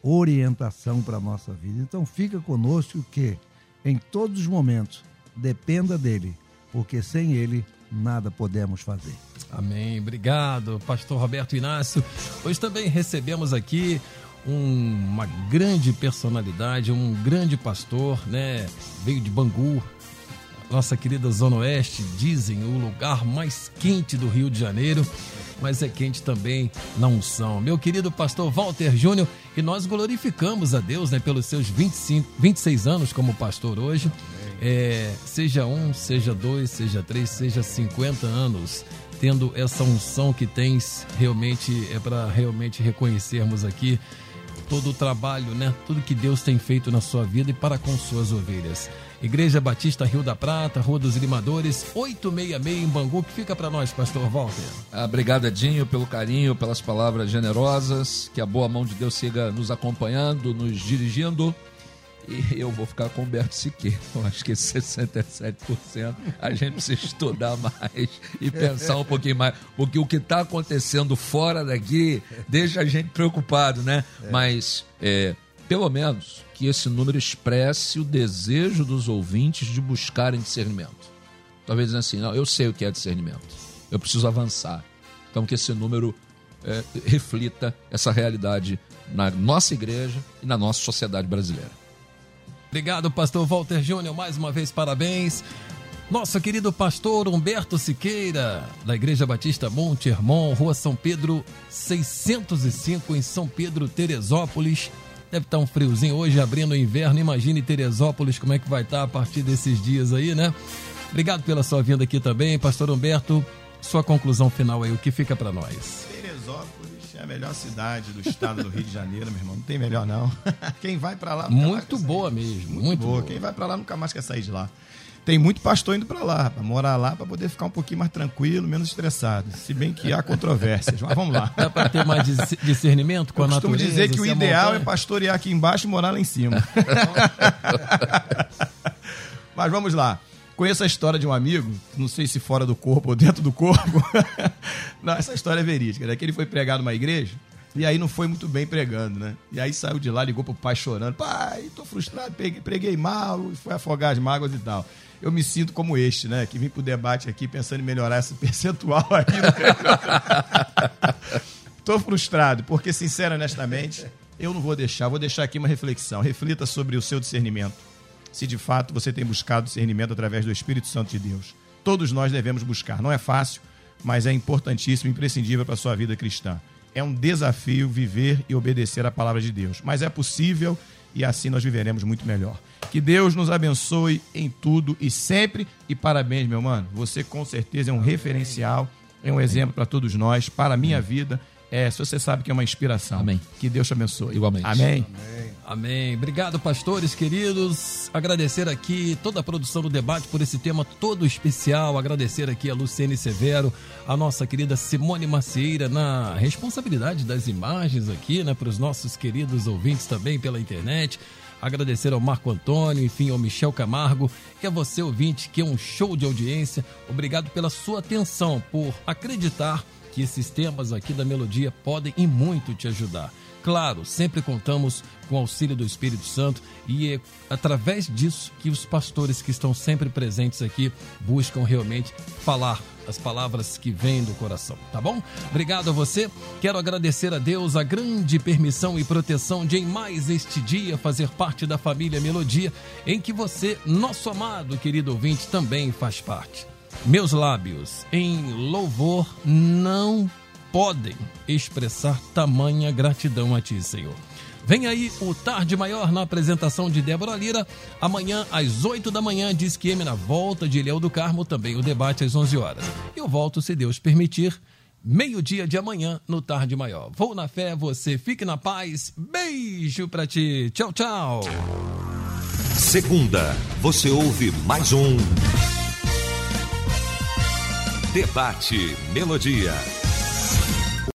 orientação para a nossa vida. Então fica conosco que em todos os momentos dependa dele, porque sem ele nada podemos fazer. Amém. Obrigado, pastor Roberto Inácio. Hoje também recebemos aqui um, uma grande personalidade, um grande pastor, né? Veio de Bangu, nossa querida Zona Oeste, dizem o lugar mais quente do Rio de Janeiro mas é quente também na unção. Meu querido pastor Walter Júnior, e nós glorificamos a Deus né, pelos seus 25, 26 anos como pastor hoje. É, seja um, seja dois, seja três, seja 50 anos, tendo essa unção que tens, realmente é para realmente reconhecermos aqui todo o trabalho, né? Tudo que Deus tem feito na sua vida e para com suas ovelhas. Igreja Batista Rio da Prata, Rua dos Limadores, 866 em Bangu, que fica para nós, pastor Walter. Ah, obrigado, Edinho, pelo carinho, pelas palavras generosas, que a boa mão de Deus siga nos acompanhando, nos dirigindo. E eu vou ficar com o Humberto Siqueira. Eu acho que esse 67% a gente precisa estudar mais e pensar um pouquinho mais. Porque o que está acontecendo fora daqui deixa a gente preocupado, né? Mas, é, pelo menos, que esse número expresse o desejo dos ouvintes de buscarem discernimento. Talvez assim, não, eu sei o que é discernimento. Eu preciso avançar. Então que esse número é, reflita essa realidade na nossa igreja e na nossa sociedade brasileira. Obrigado, pastor Walter Júnior, mais uma vez parabéns. Nosso querido pastor Humberto Siqueira, da Igreja Batista Monte Hermon, Rua São Pedro 605, em São Pedro, Teresópolis. Deve estar um friozinho hoje, abrindo o inverno. Imagine Teresópolis, como é que vai estar a partir desses dias aí, né? Obrigado pela sua vinda aqui também, Pastor Humberto. Sua conclusão final aí, o que fica para nós? Teresópolis é a melhor cidade do estado do Rio de Janeiro, meu irmão. Não tem melhor, não. Quem vai para lá. Muito boa mesmo, muito, muito boa. boa. Quem vai para lá nunca mais quer sair de lá tem muito pastor indo para lá, para morar lá, para poder ficar um pouquinho mais tranquilo, menos estressado. Se bem que há controvérsias, mas vamos lá. Dá para ter mais discernimento com Eu a natureza? costumo dizer que o ideal é pastorear aqui embaixo e morar lá em cima. mas vamos lá. conheço a história de um amigo, não sei se fora do corpo ou dentro do corpo. não, essa história é verídica, né? Que ele foi pregar numa igreja e aí não foi muito bem pregando, né? E aí saiu de lá, ligou pro pai chorando. Pai, tô frustrado, preguei, preguei mal, foi afogar as mágoas e tal. Eu me sinto como este, né? Que vim pro debate aqui pensando em melhorar esse percentual aí. tô frustrado, porque, sincero, honestamente, eu não vou deixar. Vou deixar aqui uma reflexão. Reflita sobre o seu discernimento. Se de fato você tem buscado discernimento através do Espírito Santo de Deus. Todos nós devemos buscar. Não é fácil, mas é importantíssimo, imprescindível para a sua vida cristã. É um desafio viver e obedecer à palavra de Deus, mas é possível e assim nós viveremos muito melhor. Que Deus nos abençoe em tudo e sempre. E parabéns, meu mano. Você com certeza é um referencial, é um exemplo para todos nós, para a minha vida é, se você sabe que é uma inspiração. Amém. Que Deus te abençoe. Igualmente. Amém. Amém. Amém. Obrigado, pastores queridos. Agradecer aqui toda a produção do debate por esse tema todo especial. Agradecer aqui a Luciene Severo, a nossa querida Simone Macieira na responsabilidade das imagens aqui, né, para os nossos queridos ouvintes também pela internet. Agradecer ao Marco Antônio, enfim, ao Michel Camargo e a você, ouvinte, que é um show de audiência. Obrigado pela sua atenção, por acreditar que esses temas aqui da melodia podem e muito te ajudar. Claro, sempre contamos com o auxílio do Espírito Santo e é através disso que os pastores que estão sempre presentes aqui buscam realmente falar as palavras que vêm do coração, tá bom? Obrigado a você. Quero agradecer a Deus a grande permissão e proteção de em mais este dia fazer parte da família Melodia, em que você, nosso amado querido ouvinte, também faz parte. Meus lábios em louvor não podem expressar tamanha gratidão a Ti, Senhor. Vem aí o Tarde Maior na apresentação de Débora Lira. Amanhã, às 8 da manhã, diz que na volta de Ilhéu do Carmo, também o debate às 11 horas. Eu volto, se Deus permitir, meio-dia de amanhã no Tarde Maior. Vou na fé, você fique na paz. Beijo pra ti. Tchau, tchau. Segunda, você ouve mais um. Debate Melodia.